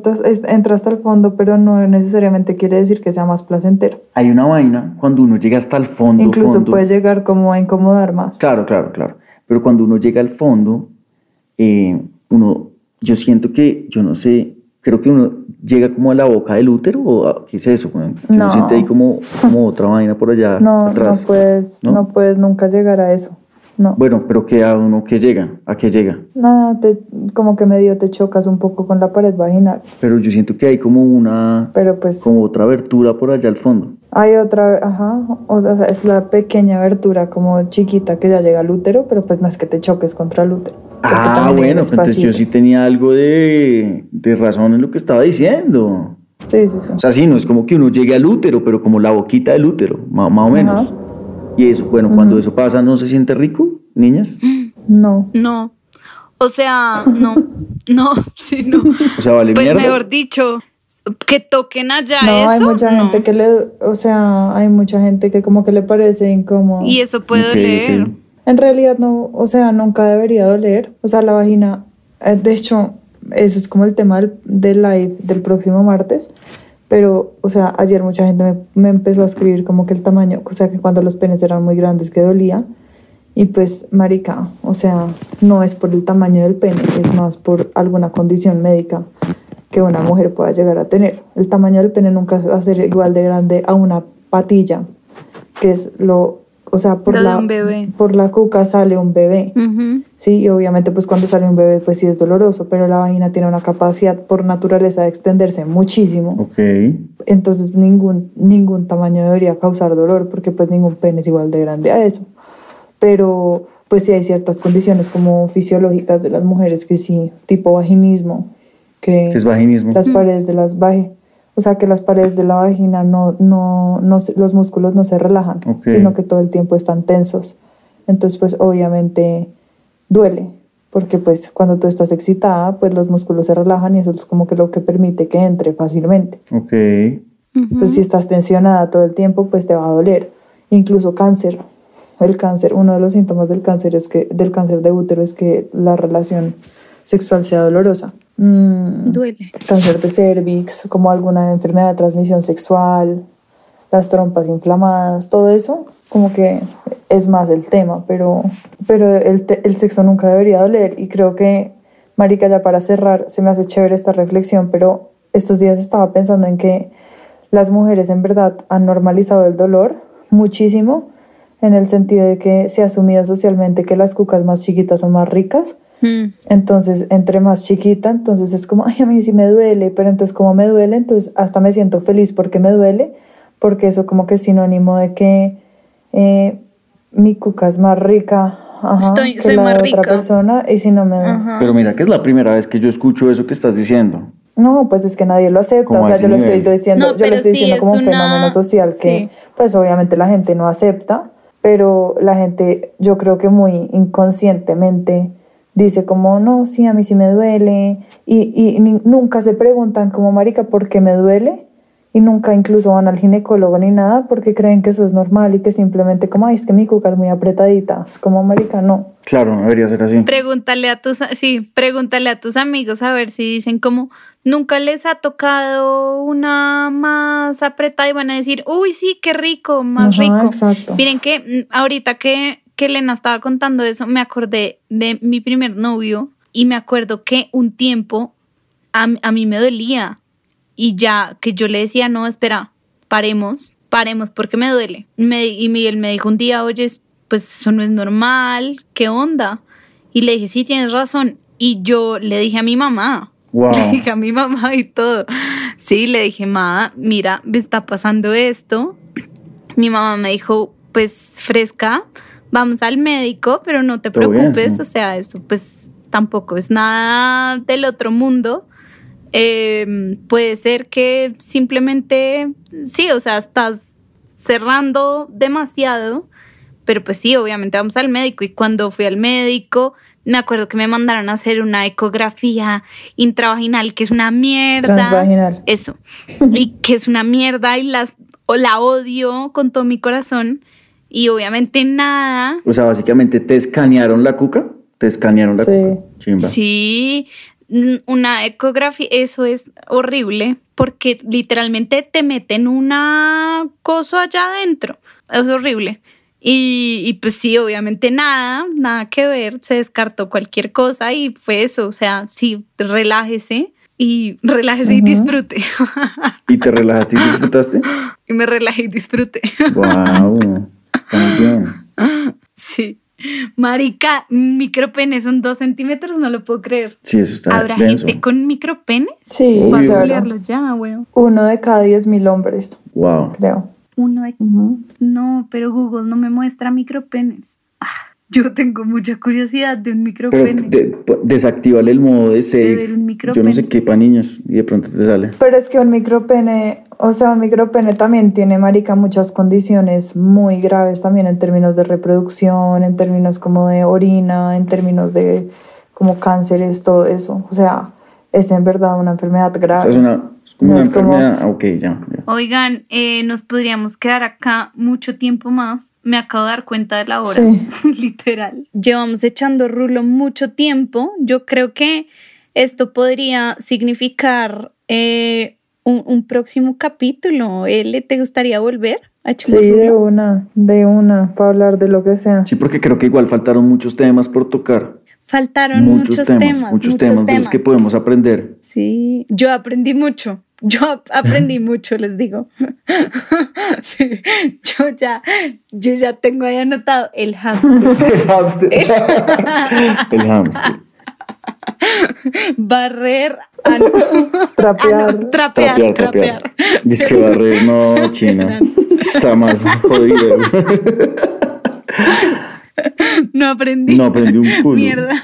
entra hasta el fondo, pero no necesariamente quiere decir que sea más placentero. Hay una vaina cuando uno llega hasta el fondo. Incluso fondo. puede llegar como a incomodar más. Claro, claro, claro. Pero cuando uno llega al fondo, eh, uno, yo siento que, yo no sé, creo que uno llega como a la boca del útero o a- qué es eso, que uno No. siente ahí como, como otra vaina por allá No, atrás. no puedes, ¿No? ¿no? puedes nunca llegar a eso. No. Bueno, pero que a uno que llega, a qué llega. No, te, como que medio te chocas un poco con la pared vaginal, Pero yo siento que hay como una, pero pues como otra abertura por allá al fondo. hay otra, ajá, o sea, es la pequeña abertura como chiquita que ya llega al útero, pero pues no es que te choques contra el útero. Ah, bueno, entonces yo sí tenía algo de, de razón en lo que estaba diciendo. Sí, sí, sí. O sea, sí, no es como que uno llegue al útero, pero como la boquita del útero, más, o menos. Ajá. Y eso, bueno, cuando eso pasa, ¿no se siente rico, niñas? No. No. O sea, no. No, sí, no. O sea, vale Pues mierda. mejor dicho, que toquen allá No, eso. hay mucha no. gente que le, o sea, hay mucha gente que como que le parece incómodo. Y eso puede Ok, doler. ok. En realidad no, o sea, nunca debería doler. O sea, la vagina, eh, de hecho, ese es como el tema del, del live del próximo martes. Pero, o sea, ayer mucha gente me, me empezó a escribir como que el tamaño, o sea, que cuando los penes eran muy grandes que dolía. Y pues, marica, o sea, no es por el tamaño del pene, es más por alguna condición médica que una mujer pueda llegar a tener. El tamaño del pene nunca va a ser igual de grande a una patilla, que es lo, o sea, por la, un bebé. por la cuca sale un bebé. Ujú. Sí, y obviamente pues cuando sale un bebé pues sí es doloroso, pero la vagina tiene una capacidad por naturaleza de extenderse muchísimo. Ok. Entonces ningún, ningún tamaño debería causar dolor porque pues ningún pene es igual de grande a eso. Pero pues sí hay ciertas condiciones como fisiológicas de las mujeres que sí, tipo vaginismo, que ¿Qué es vaginismo? las paredes de las o sea que las paredes de la vagina no, no, no los músculos no se relajan, sino que todo el tiempo están tensos. Entonces pues obviamente duele, porque pues cuando tú estás excitada, pues los músculos se relajan y eso es como que lo que permite que entre fácilmente. Ok. Pues si estás tensionada todo el tiempo, pues te va a doler. Incluso cáncer. El cáncer, uno de los síntomas del cáncer es que del cáncer de útero es que la relación sexual sea dolorosa. Mm, Duele. cáncer de cervix, como alguna enfermedad de transmisión sexual, las trompas inflamadas, todo eso, como que es más el tema, pero, pero el, te- el sexo nunca debería doler y creo que, Marica, ya para cerrar, se me hace chévere esta reflexión, pero estos días estaba pensando en que las mujeres en verdad han normalizado el dolor muchísimo, en el sentido de que se ha asumido socialmente que las cucas más chiquitas son más ricas. Mm. Entonces, entre más chiquita, entonces es como, ay, a mí sí me duele, pero entonces como me duele, entonces hasta me siento feliz porque me duele, porque eso como que es sinónimo de que eh, mi cuca es más rica ajá, Estoy- que soy la más de otra rica. persona y si no me... Ajá. Pero mira que es la primera vez que yo escucho eso que estás diciendo. No, pues es que nadie lo acepta, o sea, yo lo estoy diciendo, No, yo lo estoy sí diciendo es como un una- fenómeno social que pues obviamente la gente no acepta, pero la gente yo creo que muy inconscientemente dice como, no, sí, a mí sí me duele y, y ni- nunca se preguntan como, marica, ¿por qué me duele? Y nunca incluso van al ginecólogo ni nada porque creen que eso es normal y que simplemente como, ay, es que mi cuca es muy apretadita. Es como, marica, no. Claro, no debería ser así. Pregúntale a tus, sí, pregúntale a tus amigos a ver si dicen como nunca les ha tocado una más apretada y van a decir, uy, sí, qué rico, más Ajá, rico. exacto. Miren que mm, ahorita que, que Elena estaba contando eso, me acordé de mi primer novio y me acuerdo que un tiempo a, mí me dolía y ya que yo le decía, no, espera, paremos, paremos porque me duele. Me- y Miguel me dijo un día, oye, pues eso no es normal, ¿qué onda? Y le dije, sí, tienes razón. Y yo le dije a mi mamá, Wow. le dije a mi mamá y todo. Sí, le dije, ma, mira, me está pasando esto. Mi mamá me dijo, pues fresca, vamos al médico, pero no te bien, preocupes, sí. o sea, eso pues tampoco es nada del otro mundo. Eh, puede ser que simplemente, sí, o sea, estás cerrando demasiado, pero pues sí, obviamente vamos al médico y cuando fui al médico, me acuerdo que me mandaron a hacer una ecografía intravaginal, que es una mierda. Transvaginal. Eso. y que es una mierda y las, o la odio con todo mi corazón. Y obviamente nada. O sea, básicamente te escanearon la cuca. Te escanearon la Sí. cuca. Chimba. Sí, una ecografía, eso es horrible porque literalmente te meten una cosa allá adentro. Es horrible. Y, y pues sí, obviamente nada, nada que ver, se descartó cualquier cosa y fue eso, o sea, sí, relájese y relájese y disfrute. ¿Y te relajaste y disfrutaste? y me relajé y disfruté. wow. Está muy bien. sí. Marica, micropene son dos centímetros, no lo puedo creer. Sí, eso está ¿Habrá denso. gente con micropene? Sí, Obvio. Voy a claro. googlearlo ya, weón. Uno de cada diez mil hombres, Wow. creo. Uno de... No, pero Google no me muestra micropenes. Yo tengo mucha curiosidad de un micropene. de- desactívale el modo de ver safe. un micropene. Yo no sé qué para niños y de pronto te sale. Pero es que un micropene, o sea, un micropene también tiene, marica, muchas condiciones muy graves también en términos de reproducción, en términos como de orina, en términos de como cánceres, todo eso. O sea, es en verdad una enfermedad O grave. sea, es, una, es como No una es enfermedad. Ok, ya. ya. Oigan, eh, nos podríamos quedar acá mucho tiempo más. Me acabo de dar cuenta de la hora. Sí. Literal. Llevamos echando rulo mucho tiempo. Yo creo que esto podría significar eh, un, un próximo capítulo. L, ¿te gustaría volver a Sí, de una, de una, para hablar de lo que sea. Sí, porque creo que igual faltaron muchos temas por tocar. Faltaron muchos, muchos, temas, temas, muchos temas de los que podemos aprender. Sí, yo aprendí mucho. Yo ap- aprendí mucho, les digo. Sí, yo ya, yo ya tengo ahí anotado el hamster, El hámster. El hámster. barrer, ah, no, Trapear. ah, no, trapear, Trapear, trapear. trapear. Dice que barrer, no, China. Está más jodido. No aprendí. No aprendí un culo. Mierda.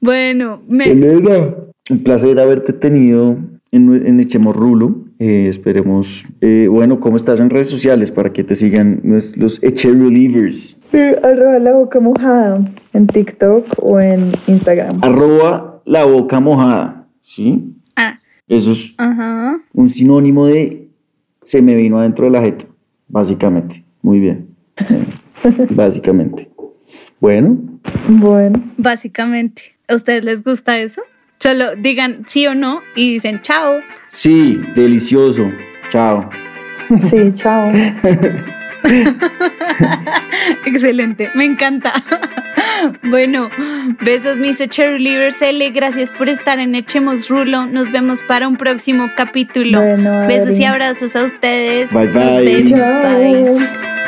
Bueno, me, Elena, un placer haberte tenido en, en Echemos Rulo. Eh, esperemos, eh, bueno, ¿cómo estás en redes sociales para que te sigan los, los Eche Relievers? Arroba la boca mojada en TikTok o en Instagram. Arroba la boca mojada, ¿sí? ah, Eso es ajá. un sinónimo de se me vino adentro de la jeta, básicamente. Muy bien. básicamente. Bueno, Bueno, Básicamente, ¿a ustedes les gusta eso? Solo digan sí o no y dicen chao. sí, delicioso. Chao. sí, chao. Excelente, me encanta. Bueno, besos mis cheerleaders L, gracias por estar en Echemos Rulo. Nos vemos para un próximo capítulo. Bueno, besos y abrazos a ustedes. Bye, bye.